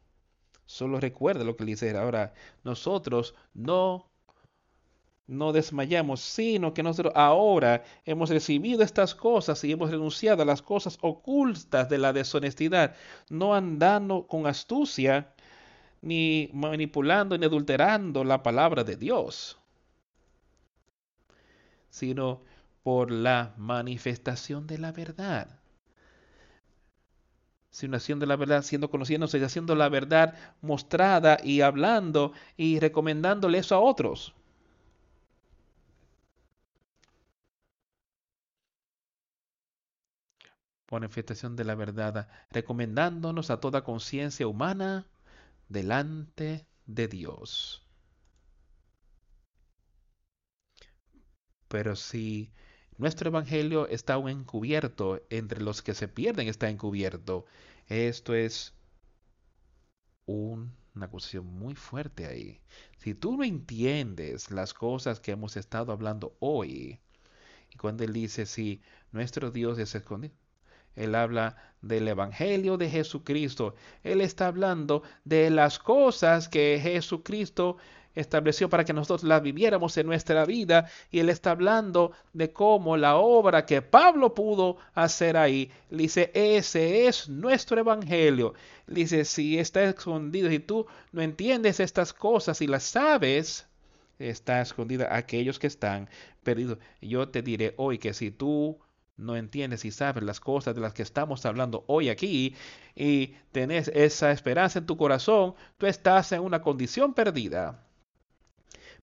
Solo recuerda lo que dice ahora. Nosotros no no desmayamos, sino que nosotros ahora hemos recibido estas cosas y hemos renunciado a las cosas ocultas de la deshonestidad, no andando con astucia, ni manipulando ni adulterando la palabra de Dios, sino por la manifestación de la verdad. Sino haciendo la verdad, siendo conociéndose haciendo la verdad mostrada y hablando y recomendándole eso a otros. manifestación de la verdad, recomendándonos a toda conciencia humana delante de Dios. Pero si nuestro evangelio está aún encubierto, entre los que se pierden está encubierto, esto es una acusación muy fuerte ahí. Si tú no entiendes las cosas que hemos estado hablando hoy, y cuando él dice, si nuestro Dios es escondido, él habla del Evangelio de Jesucristo. Él está hablando de las cosas que Jesucristo estableció para que nosotros las viviéramos en nuestra vida y él está hablando de cómo la obra que Pablo pudo hacer ahí, dice, ese es nuestro evangelio. Dice, si está escondido y tú no entiendes estas cosas y las sabes, está escondida aquellos que están perdidos. Yo te diré hoy que si tú no entiendes y sabes las cosas de las que estamos hablando hoy aquí y tenés esa esperanza en tu corazón, tú estás en una condición perdida.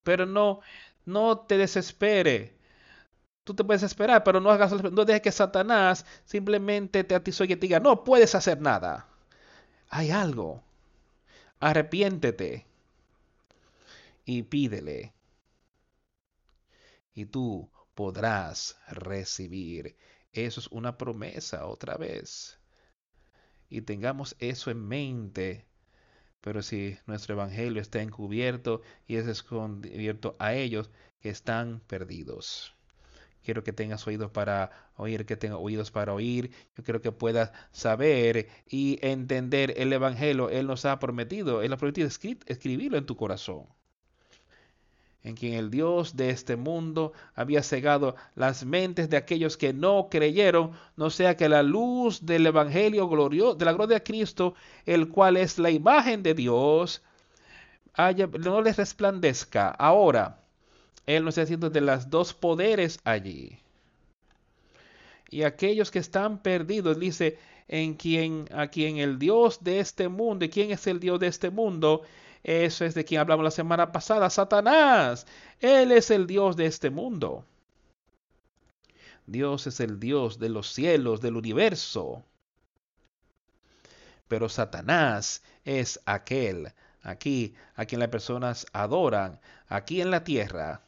Pero no, no te desespere. Tú te puedes esperar, pero no hagas, no dejes que Satanás simplemente te atizó y te diga, no puedes hacer nada. Hay algo. Arrepiéntete y pídele. Y tú podrás recibir. Eso es una promesa otra vez. Y tengamos eso en mente. Pero si nuestro evangelio está encubierto y es escondierto a ellos que están perdidos. Quiero que tengas oídos para oír, que tengas oídos para oír. Yo quiero que puedas saber y entender el evangelio. Él nos ha prometido, Él ha prometido escribirlo en tu corazón en quien el Dios de este mundo había cegado las mentes de aquellos que no creyeron, no sea que la luz del Evangelio glorioso, de la gloria de Cristo, el cual es la imagen de Dios, no les resplandezca. Ahora, Él nos está diciendo de las dos poderes allí. Y aquellos que están perdidos, dice, en quien, a quien el Dios de este mundo, ¿y quién es el Dios de este mundo? Eso es de quien hablamos la semana pasada, Satanás. Él es el Dios de este mundo. Dios es el Dios de los cielos, del universo. Pero Satanás es aquel aquí, a quien las personas adoran, aquí en la tierra,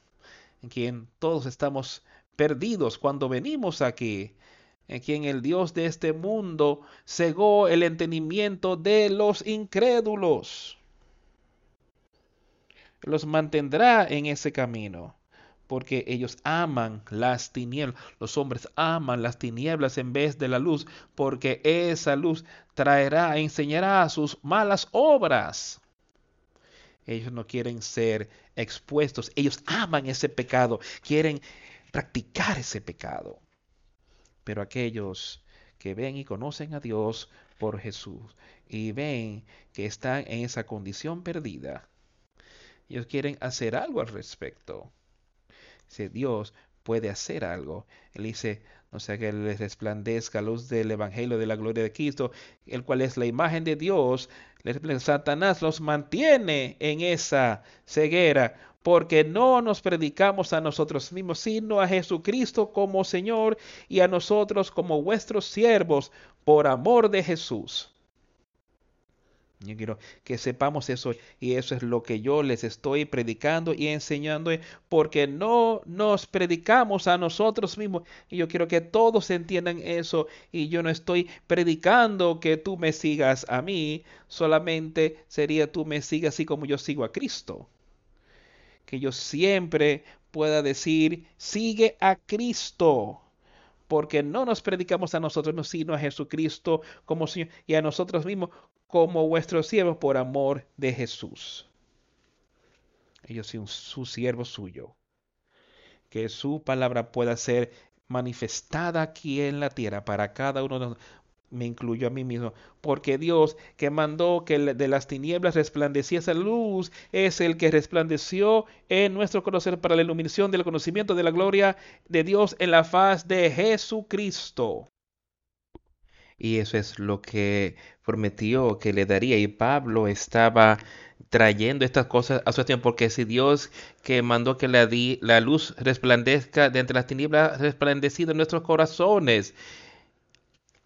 en quien todos estamos perdidos cuando venimos aquí, en quien el Dios de este mundo cegó el entendimiento de los incrédulos. Los mantendrá en ese camino porque ellos aman las tinieblas. Los hombres aman las tinieblas en vez de la luz, porque esa luz traerá, enseñará sus malas obras. Ellos no quieren ser expuestos, ellos aman ese pecado, quieren practicar ese pecado. Pero aquellos que ven y conocen a Dios por Jesús y ven que están en esa condición perdida, ellos quieren hacer algo al respecto. Si Dios puede hacer algo, Él dice, no sea que les resplandezca luz del Evangelio de la gloria de Cristo, el cual es la imagen de Dios. Satanás los mantiene en esa ceguera porque no nos predicamos a nosotros mismos, sino a Jesucristo como Señor y a nosotros como vuestros siervos por amor de Jesús. Yo quiero que sepamos eso y eso es lo que yo les estoy predicando y enseñando porque no nos predicamos a nosotros mismos y yo quiero que todos entiendan eso y yo no estoy predicando que tú me sigas a mí, solamente sería tú me sigas así como yo sigo a Cristo. Que yo siempre pueda decir, sigue a Cristo porque no nos predicamos a nosotros mismos, sino a Jesucristo como Señor y a nosotros mismos como vuestros siervos por amor de Jesús. Ellos son su siervo suyo. Que su palabra pueda ser manifestada aquí en la tierra para cada uno de nosotros. Me incluyo a mí mismo, porque Dios que mandó que de las tinieblas resplandeciese luz es el que resplandeció en nuestro conocer para la iluminación del conocimiento de la gloria de Dios en la faz de Jesucristo y eso es lo que prometió que le daría. Y Pablo estaba trayendo estas cosas a su tiempo, porque si Dios que mandó que la, la luz resplandezca de entre las tinieblas, resplandecido en nuestros corazones.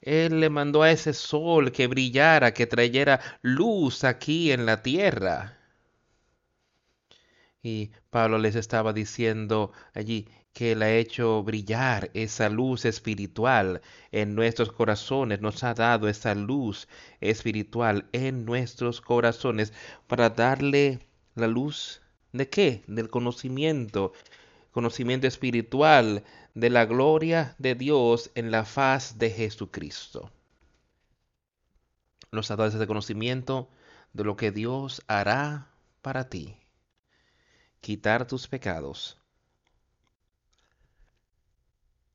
Él le mandó a ese sol que brillara, que trayera luz aquí en la tierra. Y Pablo les estaba diciendo allí, que Él ha hecho brillar esa luz espiritual en nuestros corazones, nos ha dado esa luz espiritual en nuestros corazones para darle la luz de qué? Del conocimiento, conocimiento espiritual de la gloria de Dios en la faz de Jesucristo. Nos ha dado ese conocimiento de lo que Dios hará para ti. Quitar tus pecados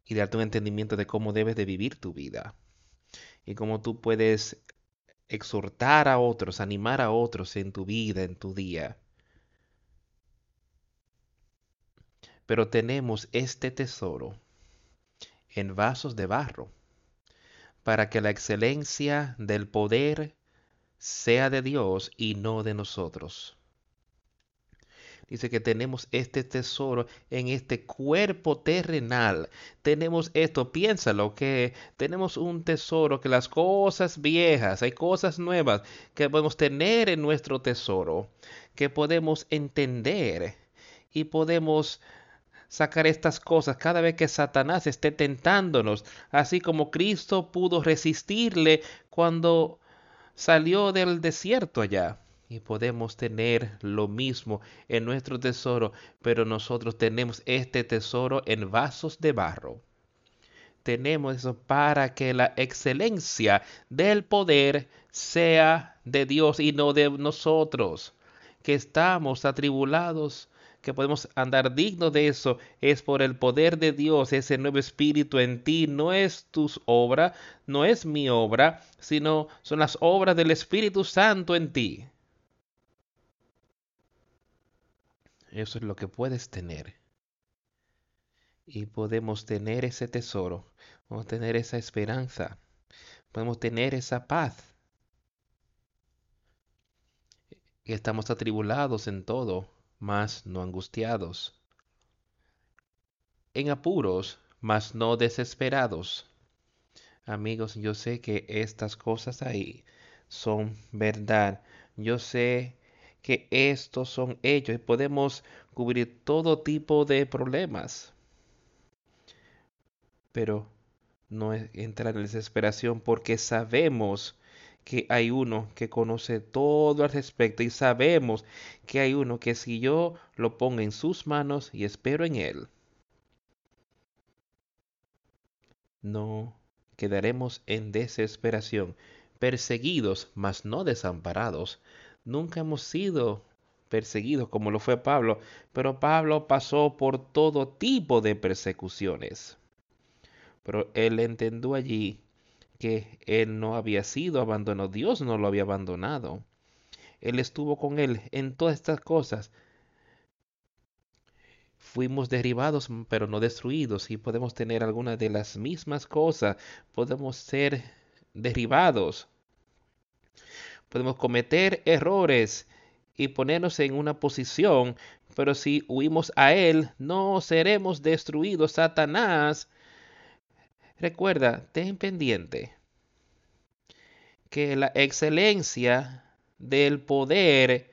y darte un entendimiento de cómo debes de vivir tu vida y cómo tú puedes exhortar a otros, animar a otros en tu vida, en tu día. Pero tenemos este tesoro en vasos de barro para que la excelencia del poder sea de Dios y no de nosotros. Dice que tenemos este tesoro en este cuerpo terrenal. Tenemos esto, piénsalo, que tenemos un tesoro, que las cosas viejas, hay cosas nuevas que podemos tener en nuestro tesoro, que podemos entender y podemos sacar estas cosas cada vez que Satanás esté tentándonos, así como Cristo pudo resistirle cuando salió del desierto allá y podemos tener lo mismo en nuestro tesoro, pero nosotros tenemos este tesoro en vasos de barro. Tenemos eso para que la excelencia del poder sea de Dios y no de nosotros, que estamos atribulados, que podemos andar dignos de eso, es por el poder de Dios, ese nuevo espíritu en ti, no es tu obra, no es mi obra, sino son las obras del Espíritu Santo en ti. Eso es lo que puedes tener. Y podemos tener ese tesoro, podemos tener esa esperanza, podemos tener esa paz. estamos atribulados en todo, mas no angustiados. En apuros, mas no desesperados. Amigos, yo sé que estas cosas ahí son verdad. Yo sé que estos son ellos y podemos cubrir todo tipo de problemas. Pero no entrar en desesperación porque sabemos que hay uno que conoce todo al respecto y sabemos que hay uno que si yo lo pongo en sus manos y espero en él, no quedaremos en desesperación, perseguidos, mas no desamparados. Nunca hemos sido perseguidos como lo fue Pablo, pero Pablo pasó por todo tipo de persecuciones. Pero él entendió allí que él no había sido abandonado, Dios no lo había abandonado. Él estuvo con él en todas estas cosas. Fuimos derribados, pero no destruidos, y podemos tener algunas de las mismas cosas. Podemos ser derribados. Podemos cometer errores y ponernos en una posición, pero si huimos a Él, no seremos destruidos. Satanás Recuerda, ten pendiente que la excelencia del poder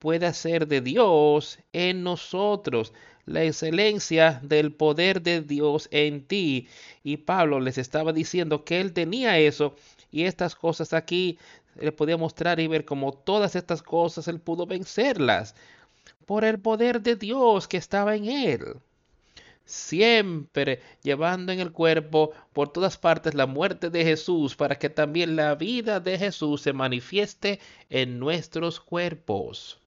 pueda ser de Dios en nosotros, la excelencia del poder de Dios en ti. Y Pablo les estaba diciendo que él tenía eso y estas cosas aquí le podía mostrar y ver como todas estas cosas él pudo vencerlas por el poder de Dios que estaba en él siempre llevando en el cuerpo por todas partes la muerte de Jesús, para que también la vida de Jesús se manifieste en nuestros cuerpos.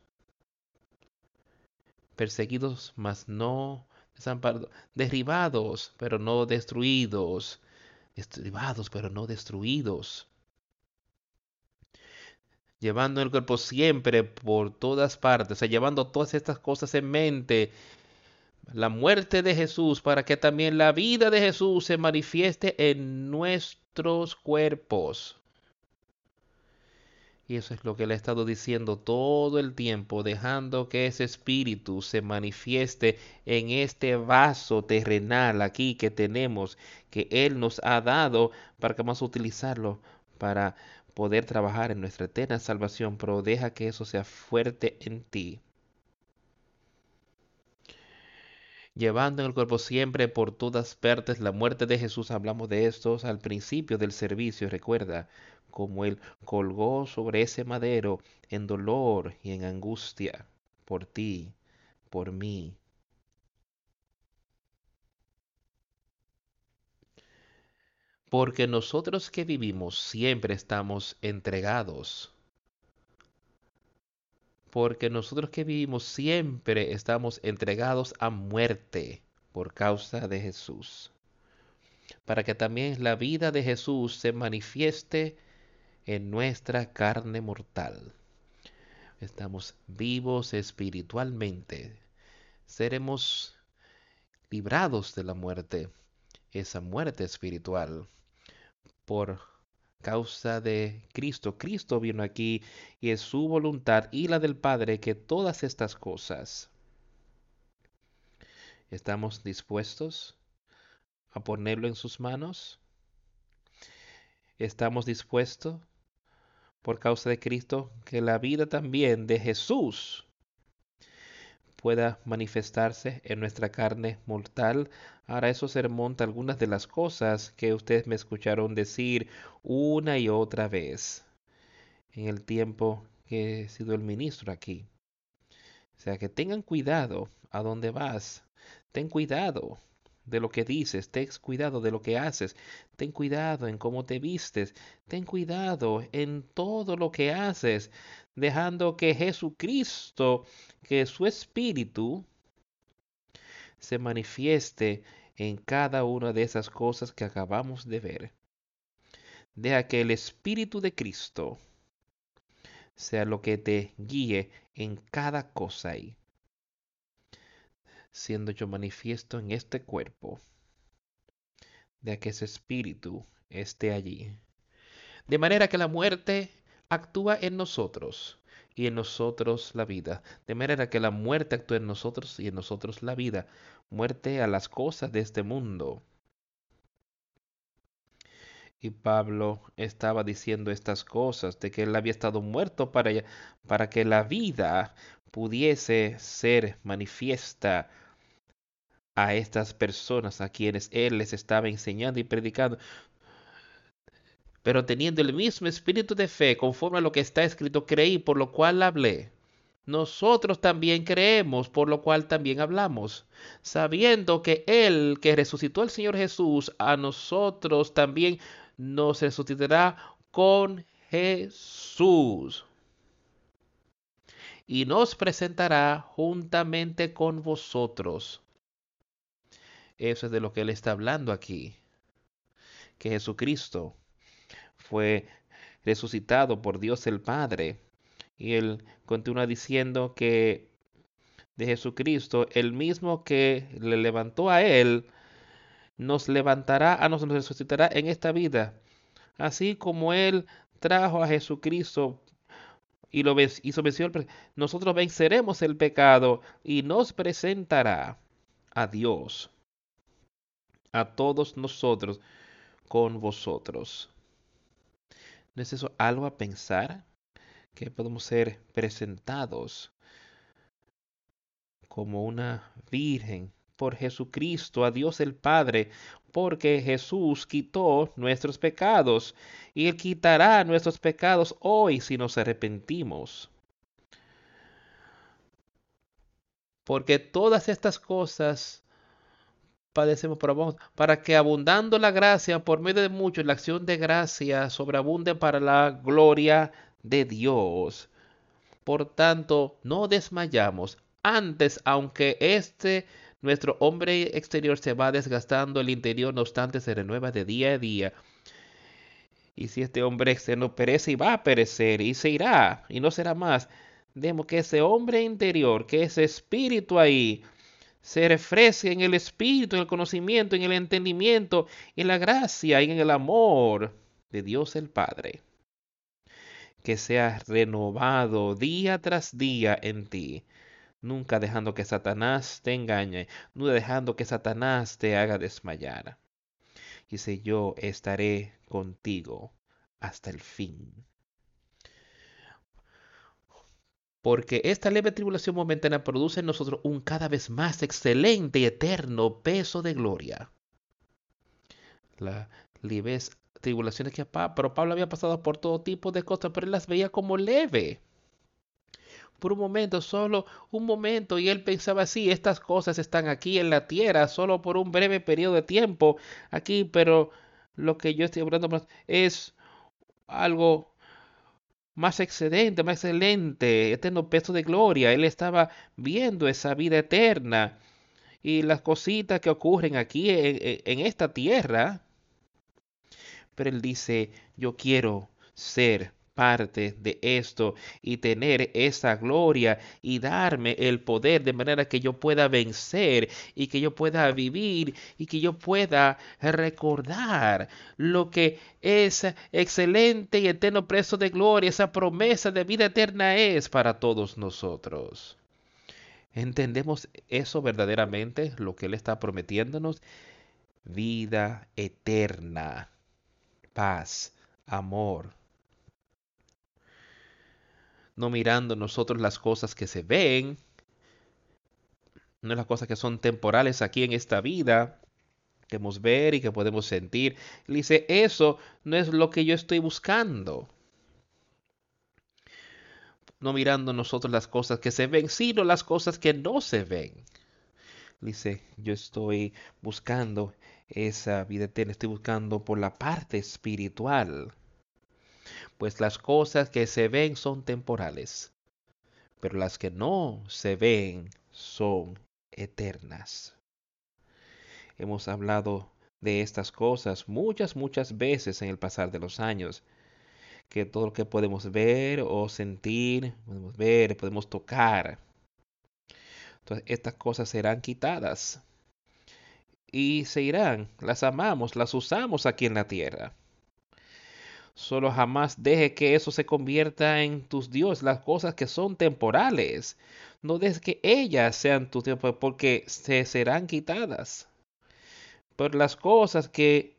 Perseguidos, mas no desamparados, derribados, pero no destruidos, derribados, pero no destruidos. Llevando el cuerpo siempre por todas partes, o sea, llevando todas estas cosas en mente, la muerte de Jesús para que también la vida de Jesús se manifieste en nuestros cuerpos. Y eso es lo que le ha estado diciendo todo el tiempo, dejando que ese espíritu se manifieste en este vaso terrenal aquí que tenemos, que Él nos ha dado para que vamos a utilizarlo para poder trabajar en nuestra eterna salvación, pero deja que eso sea fuerte en ti. llevando en el cuerpo siempre por todas partes la muerte de Jesús. Hablamos de estos al principio del servicio, recuerda, como Él colgó sobre ese madero en dolor y en angustia por ti, por mí. Porque nosotros que vivimos siempre estamos entregados. Porque nosotros que vivimos siempre estamos entregados a muerte por causa de Jesús, para que también la vida de Jesús se manifieste en nuestra carne mortal. Estamos vivos espiritualmente, seremos librados de la muerte, esa muerte espiritual, por causa de Cristo. Cristo vino aquí y es su voluntad y la del Padre que todas estas cosas. ¿Estamos dispuestos a ponerlo en sus manos? ¿Estamos dispuestos, por causa de Cristo, que la vida también de Jesús pueda manifestarse en nuestra carne mortal. Ahora eso se remonta a algunas de las cosas que ustedes me escucharon decir una y otra vez en el tiempo que he sido el ministro aquí. O sea que tengan cuidado a dónde vas. Ten cuidado de lo que dices, ten cuidado de lo que haces, ten cuidado en cómo te vistes, ten cuidado en todo lo que haces, dejando que Jesucristo, que su espíritu se manifieste en cada una de esas cosas que acabamos de ver. Deja que el Espíritu de Cristo sea lo que te guíe en cada cosa ahí siendo yo manifiesto en este cuerpo, de que ese espíritu esté allí. De manera que la muerte actúa en nosotros y en nosotros la vida. De manera que la muerte actúa en nosotros y en nosotros la vida. Muerte a las cosas de este mundo. Y Pablo estaba diciendo estas cosas, de que él había estado muerto para, para que la vida pudiese ser manifiesta a estas personas a quienes él les estaba enseñando y predicando, pero teniendo el mismo espíritu de fe conforme a lo que está escrito, creí, por lo cual hablé. Nosotros también creemos, por lo cual también hablamos, sabiendo que Él que resucitó al Señor Jesús, a nosotros también nos resucitará con Jesús y nos presentará juntamente con vosotros. Eso es de lo que él está hablando aquí. Que Jesucristo fue resucitado por Dios el Padre. Y él continúa diciendo que de Jesucristo, el mismo que le levantó a él, nos levantará a nos resucitará en esta vida. Así como Él trajo a Jesucristo y lo hizo venció, nosotros venceremos el pecado y nos presentará a Dios, a todos nosotros, con vosotros. ¿No es eso algo a pensar? Que podemos ser presentados como una virgen por Jesucristo a Dios el Padre, porque Jesús quitó nuestros pecados y Él quitará nuestros pecados hoy si nos arrepentimos. Porque todas estas cosas padecemos para que abundando la gracia por medio de muchos, la acción de gracia sobreabunde para la gloria de Dios. Por tanto, no desmayamos. Antes, aunque este nuestro hombre exterior se va desgastando, el interior no obstante se renueva de día a día. Y si este hombre externo perece y va a perecer y se irá y no será más, demos que ese hombre interior, que ese espíritu ahí, se refresque en el espíritu, en el conocimiento, en el entendimiento, en la gracia y en el amor de Dios el Padre. Que sea renovado día tras día en ti nunca dejando que Satanás te engañe, nunca dejando que Satanás te haga desmayar. Dice, yo estaré contigo hasta el fin. Porque esta leve tribulación momentánea produce en nosotros un cada vez más excelente y eterno peso de gloria. La leves tribulaciones que pero Pablo había pasado por todo tipo de cosas, pero él las veía como leve por un momento, solo un momento, y él pensaba así, estas cosas están aquí en la tierra, solo por un breve periodo de tiempo aquí, pero lo que yo estoy hablando es algo más excedente, más excelente, eterno peso de gloria. Él estaba viendo esa vida eterna y las cositas que ocurren aquí en, en esta tierra. Pero él dice, yo quiero ser parte de esto y tener esa gloria y darme el poder de manera que yo pueda vencer y que yo pueda vivir y que yo pueda recordar lo que es excelente y eterno preso de gloria, esa promesa de vida eterna es para todos nosotros. ¿Entendemos eso verdaderamente? Lo que Él está prometiéndonos. Vida eterna, paz, amor, no mirando nosotros las cosas que se ven, no las cosas que son temporales aquí en esta vida, que podemos ver y que podemos sentir. Él dice, eso no es lo que yo estoy buscando. No mirando nosotros las cosas que se ven, sino las cosas que no se ven. Dice, yo estoy buscando esa vida eterna, estoy buscando por la parte espiritual pues las cosas que se ven son temporales, pero las que no se ven son eternas. Hemos hablado de estas cosas muchas, muchas veces en el pasar de los años, que todo lo que podemos ver o sentir, podemos ver, podemos tocar, entonces estas cosas serán quitadas y se irán, las amamos, las usamos aquí en la tierra. Solo jamás deje que eso se convierta en tus dioses, las cosas que son temporales. No dejes que ellas sean tus dioses porque se serán quitadas. Pero las cosas que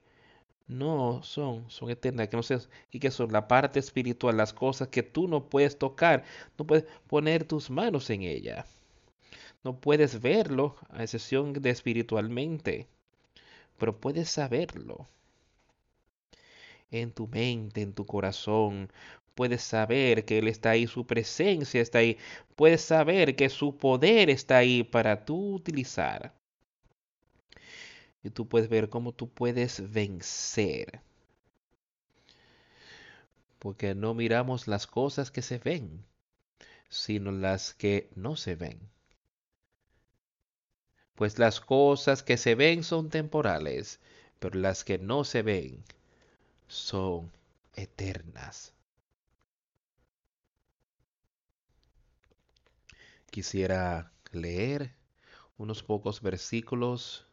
no son, son eternas, que no sé, y que son la parte espiritual, las cosas que tú no puedes tocar, no puedes poner tus manos en ella. No puedes verlo, a excepción de espiritualmente, pero puedes saberlo. En tu mente, en tu corazón, puedes saber que Él está ahí, su presencia está ahí, puedes saber que su poder está ahí para tú utilizar y tú puedes ver cómo tú puedes vencer. Porque no miramos las cosas que se ven, sino las que no se ven. Pues las cosas que se ven son temporales, pero las que no se ven son eternas. Quisiera leer unos pocos versículos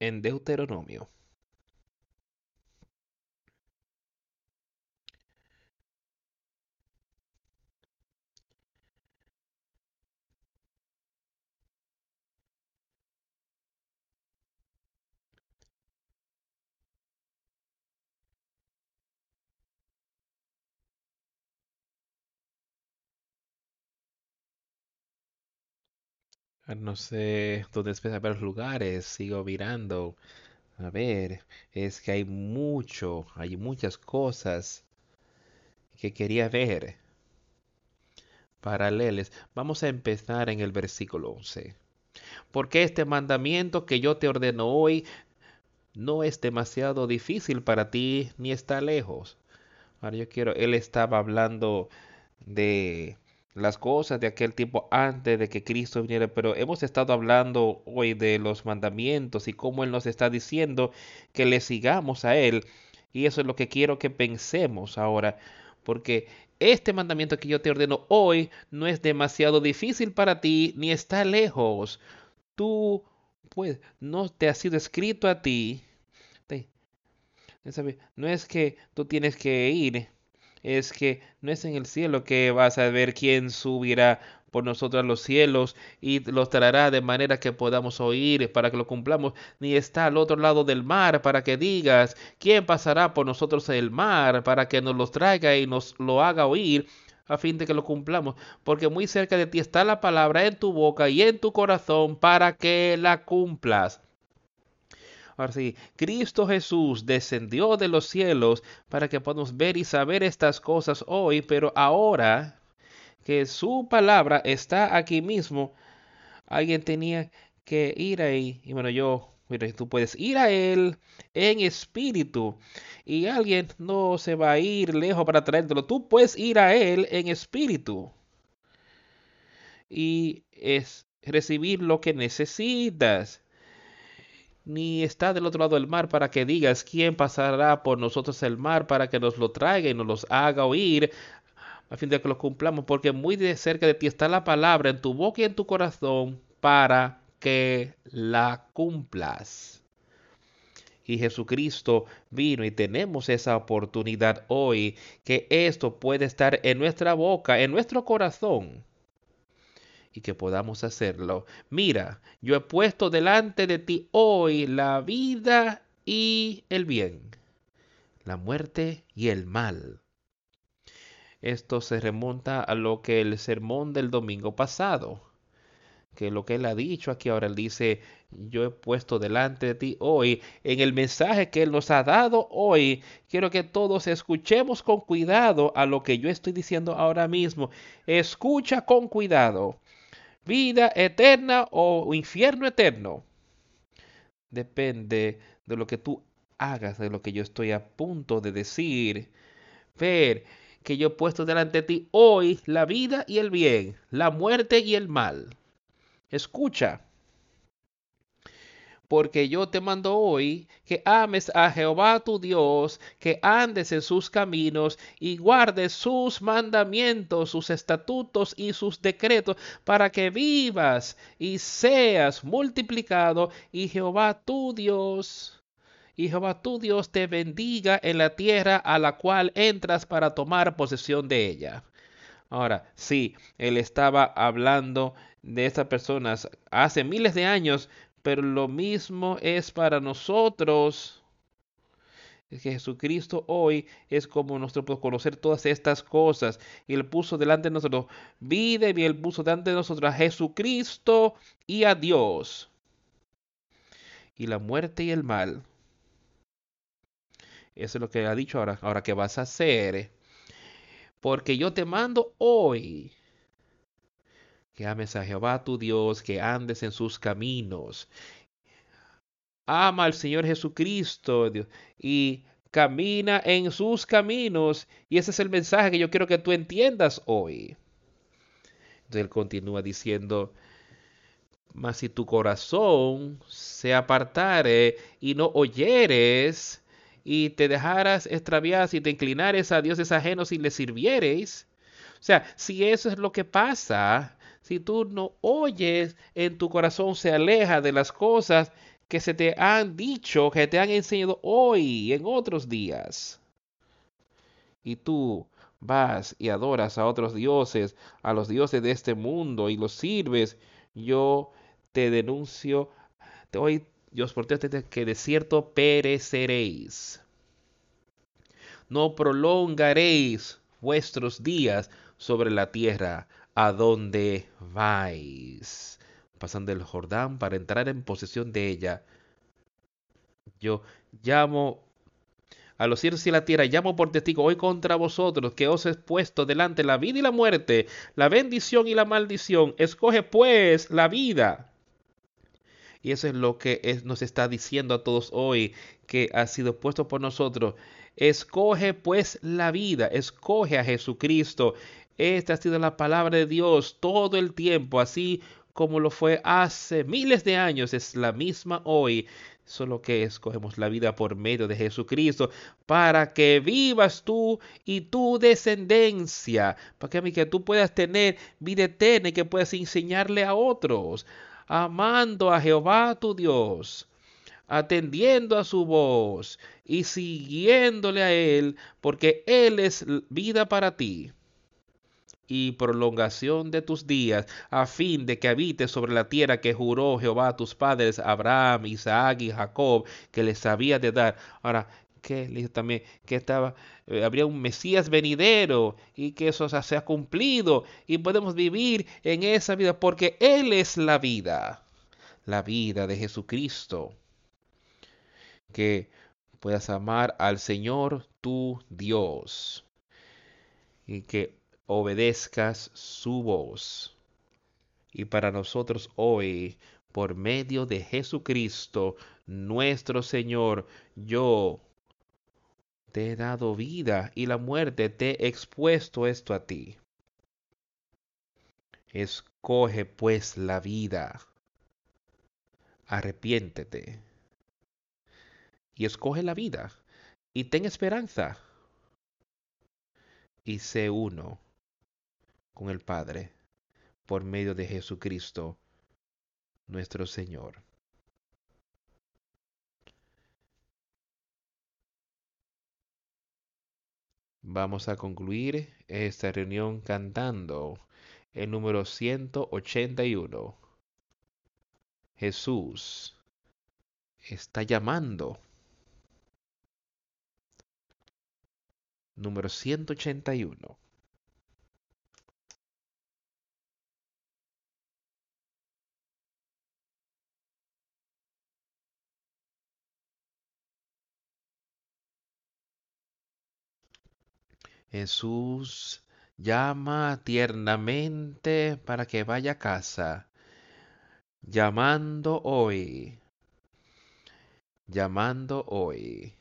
en Deuteronomio. No sé dónde a ver los lugares, sigo mirando. A ver, es que hay mucho, hay muchas cosas que quería ver paralelas. Vamos a empezar en el versículo 11. Porque este mandamiento que yo te ordeno hoy no es demasiado difícil para ti ni está lejos. Ahora yo quiero, él estaba hablando de las cosas de aquel tiempo antes de que Cristo viniera, pero hemos estado hablando hoy de los mandamientos y cómo Él nos está diciendo que le sigamos a Él. Y eso es lo que quiero que pensemos ahora, porque este mandamiento que yo te ordeno hoy no es demasiado difícil para ti ni está lejos. Tú, pues, no te ha sido escrito a ti. No es que tú tienes que ir es que no es en el cielo que vas a ver quién subirá por nosotros a los cielos y los traerá de manera que podamos oír para que lo cumplamos, ni está al otro lado del mar para que digas quién pasará por nosotros el mar para que nos los traiga y nos lo haga oír a fin de que lo cumplamos, porque muy cerca de ti está la palabra en tu boca y en tu corazón para que la cumplas. Ahora sí, Cristo Jesús descendió de los cielos para que podamos ver y saber estas cosas hoy, pero ahora que su palabra está aquí mismo, alguien tenía que ir ahí. Y bueno, yo, mira, tú puedes ir a Él en espíritu. Y alguien no se va a ir lejos para traértelo. Tú puedes ir a Él en espíritu. Y es recibir lo que necesitas ni está del otro lado del mar para que digas quién pasará por nosotros el mar para que nos lo traiga y nos los haga oír a fin de que lo cumplamos, porque muy de cerca de ti está la palabra en tu boca y en tu corazón para que la cumplas. Y Jesucristo vino y tenemos esa oportunidad hoy que esto puede estar en nuestra boca, en nuestro corazón y que podamos hacerlo. Mira, yo he puesto delante de ti hoy la vida y el bien, la muerte y el mal. Esto se remonta a lo que el sermón del domingo pasado, que lo que él ha dicho aquí ahora, él dice, yo he puesto delante de ti hoy, en el mensaje que él nos ha dado hoy, quiero que todos escuchemos con cuidado a lo que yo estoy diciendo ahora mismo. Escucha con cuidado vida eterna o infierno eterno. Depende de lo que tú hagas, de lo que yo estoy a punto de decir. Ver que yo he puesto delante de ti hoy la vida y el bien, la muerte y el mal. Escucha porque yo te mando hoy que ames a Jehová tu Dios, que andes en sus caminos y guardes sus mandamientos, sus estatutos y sus decretos, para que vivas y seas multiplicado, y Jehová tu Dios y Jehová tu Dios te bendiga en la tierra a la cual entras para tomar posesión de ella. Ahora, sí, él estaba hablando de estas personas hace miles de años, pero lo mismo es para nosotros. Es que Jesucristo hoy es como nosotros podemos conocer todas estas cosas. Y Él puso delante de nosotros vida y Él puso delante de nosotros a Jesucristo y a Dios. Y la muerte y el mal. Eso es lo que ha dicho ahora. Ahora, ¿qué vas a hacer? Porque yo te mando hoy que ames a Jehová tu Dios, que andes en sus caminos. Ama al Señor Jesucristo y camina en sus caminos. Y ese es el mensaje que yo quiero que tú entiendas hoy. Entonces él continúa diciendo, mas si tu corazón se apartare y no oyeres, y te dejaras extraviar, si te inclinares a dioses ajenos y les sirviereis. O sea, si eso es lo que pasa, si tú no oyes, en tu corazón se aleja de las cosas que se te han dicho, que te han enseñado hoy, en otros días. Y tú vas y adoras a otros dioses, a los dioses de este mundo, y los sirves, yo te denuncio, hoy Dios por que de cierto pereceréis. No prolongaréis vuestros días sobre la tierra a donde vais. Pasando el Jordán para entrar en posesión de ella. Yo llamo a los cielos y la tierra, llamo por testigo hoy contra vosotros, que os he puesto delante la vida y la muerte, la bendición y la maldición. Escoge pues la vida y eso es lo que nos está diciendo a todos hoy, que ha sido puesto por nosotros. Escoge pues la vida, escoge a Jesucristo. Esta ha sido la palabra de Dios todo el tiempo, así como lo fue hace miles de años, es la misma hoy. Solo que escogemos la vida por medio de Jesucristo para que vivas tú y tu descendencia, para que, tú puedas tener vida eterna y que puedas enseñarle a otros amando a Jehová tu Dios, atendiendo a su voz y siguiéndole a Él, porque Él es vida para ti y prolongación de tus días, a fin de que habites sobre la tierra que juró Jehová a tus padres, Abraham, Isaac y Jacob, que les había de dar. Ahora, que le dijo también que estaba, eh, habría un Mesías venidero y que eso se ha cumplido y podemos vivir en esa vida porque Él es la vida, la vida de Jesucristo. Que puedas amar al Señor tu Dios y que obedezcas su voz. Y para nosotros hoy, por medio de Jesucristo, nuestro Señor, yo te he dado vida y la muerte te he expuesto esto a ti. Escoge pues la vida. Arrepiéntete. Y escoge la vida. Y ten esperanza. Y sé uno con el Padre por medio de Jesucristo, nuestro Señor. Vamos a concluir esta reunión cantando el número 181. Jesús está llamando. Número 181. Jesús llama tiernamente para que vaya a casa, llamando hoy, llamando hoy.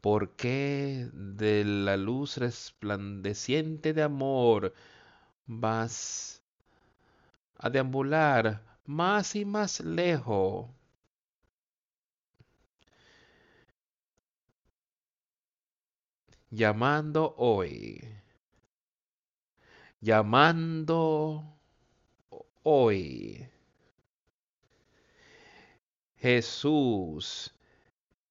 porque de la luz resplandeciente de amor vas a deambular más y más lejos? Llamando hoy, llamando hoy. Jesús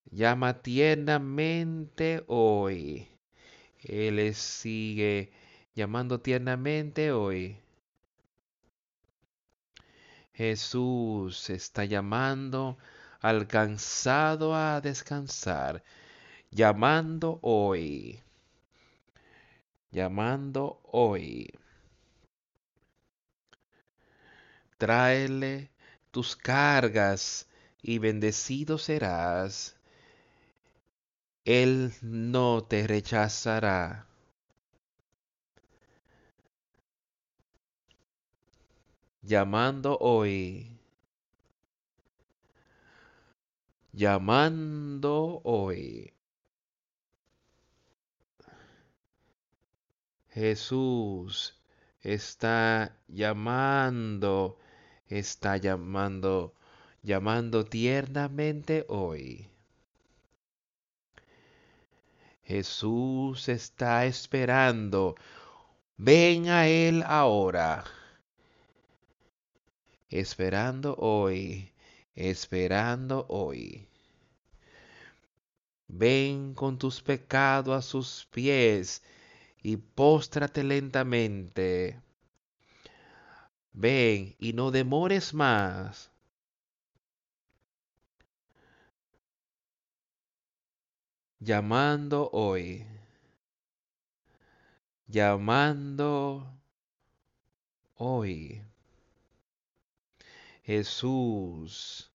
llama tiernamente hoy. Él sigue llamando tiernamente hoy. Jesús está llamando al cansado a descansar, llamando hoy, llamando hoy. Tráele tus cargas y bendecido serás. Él no te rechazará. Llamando hoy. Llamando hoy. Jesús está llamando, está llamando, llamando tiernamente hoy. Jesús está esperando. Ven a Él ahora. Esperando hoy, esperando hoy. Ven con tus pecados a sus pies y póstrate lentamente. Ven y no demores más. llamando hoy, llamando hoy. Jesús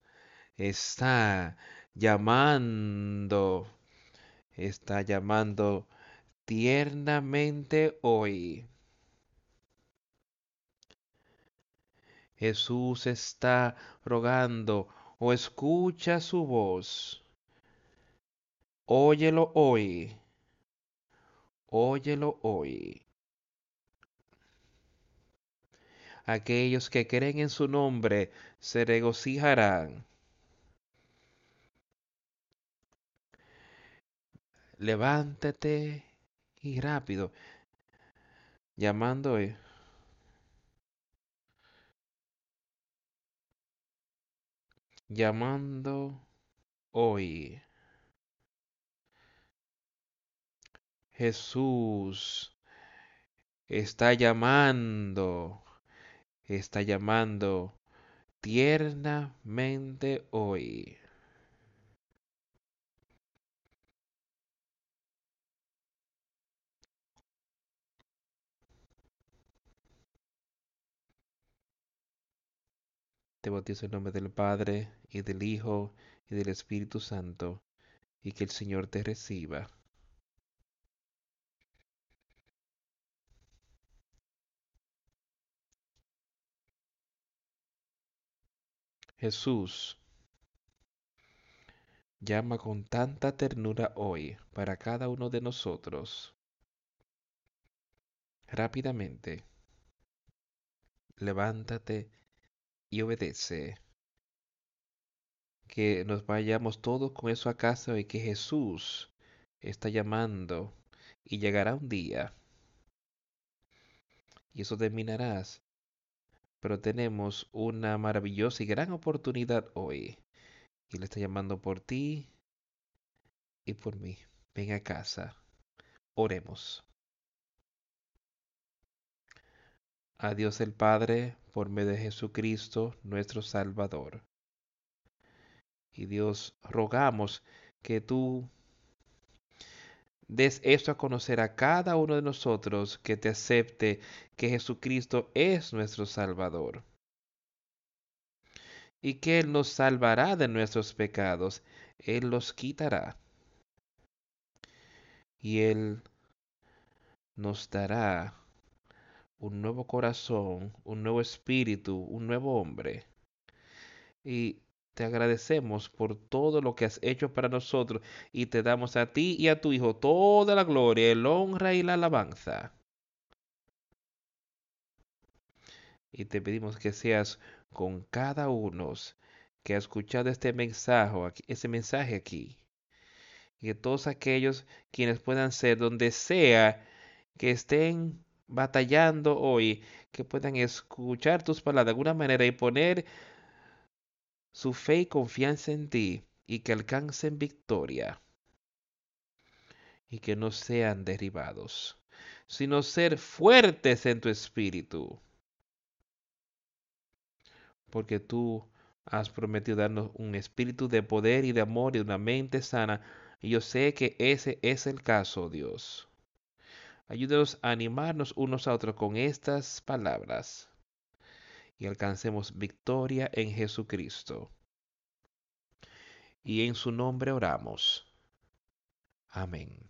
está llamando, está llamando tiernamente hoy. Jesús está rogando o escucha su voz. Óyelo hoy. Óyelo hoy. Aquellos que creen en su nombre se regocijarán. Levántate y rápido. Llamando hoy. Llamando hoy. Jesús está llamando, está llamando tiernamente hoy. Te bautizo en nombre del Padre, y del Hijo, y del Espíritu Santo, y que el Señor te reciba. Jesús llama con tanta ternura hoy para cada uno de nosotros. Rápidamente, levántate y obedece. Que nos vayamos todos con eso a casa y que Jesús está llamando y llegará un día. Y eso terminarás pero tenemos una maravillosa y gran oportunidad hoy. Y le está llamando por ti y por mí. Ven a casa. Oremos. A Dios el Padre, por medio de Jesucristo, nuestro Salvador. Y Dios, rogamos que tú des esto a conocer a cada uno de nosotros que te acepte que Jesucristo es nuestro Salvador y que Él nos salvará de nuestros pecados, Él los quitará y Él nos dará un nuevo corazón, un nuevo espíritu, un nuevo hombre. Y te agradecemos por todo lo que has hecho para nosotros y te damos a ti y a tu Hijo toda la gloria, el honra y la alabanza. Y te pedimos que seas con cada uno que ha escuchado este mensaje, aquí. Y que todos aquellos quienes puedan ser donde sea que estén batallando hoy, que puedan escuchar tus palabras de alguna manera y poner su fe y confianza en ti y que alcancen victoria y que no sean derribados, sino ser fuertes en tu espíritu. Porque tú has prometido darnos un espíritu de poder y de amor y una mente sana. Y yo sé que ese es el caso, Dios. Ayúdanos a animarnos unos a otros con estas palabras y alcancemos victoria en Jesucristo. Y en su nombre oramos. Amén.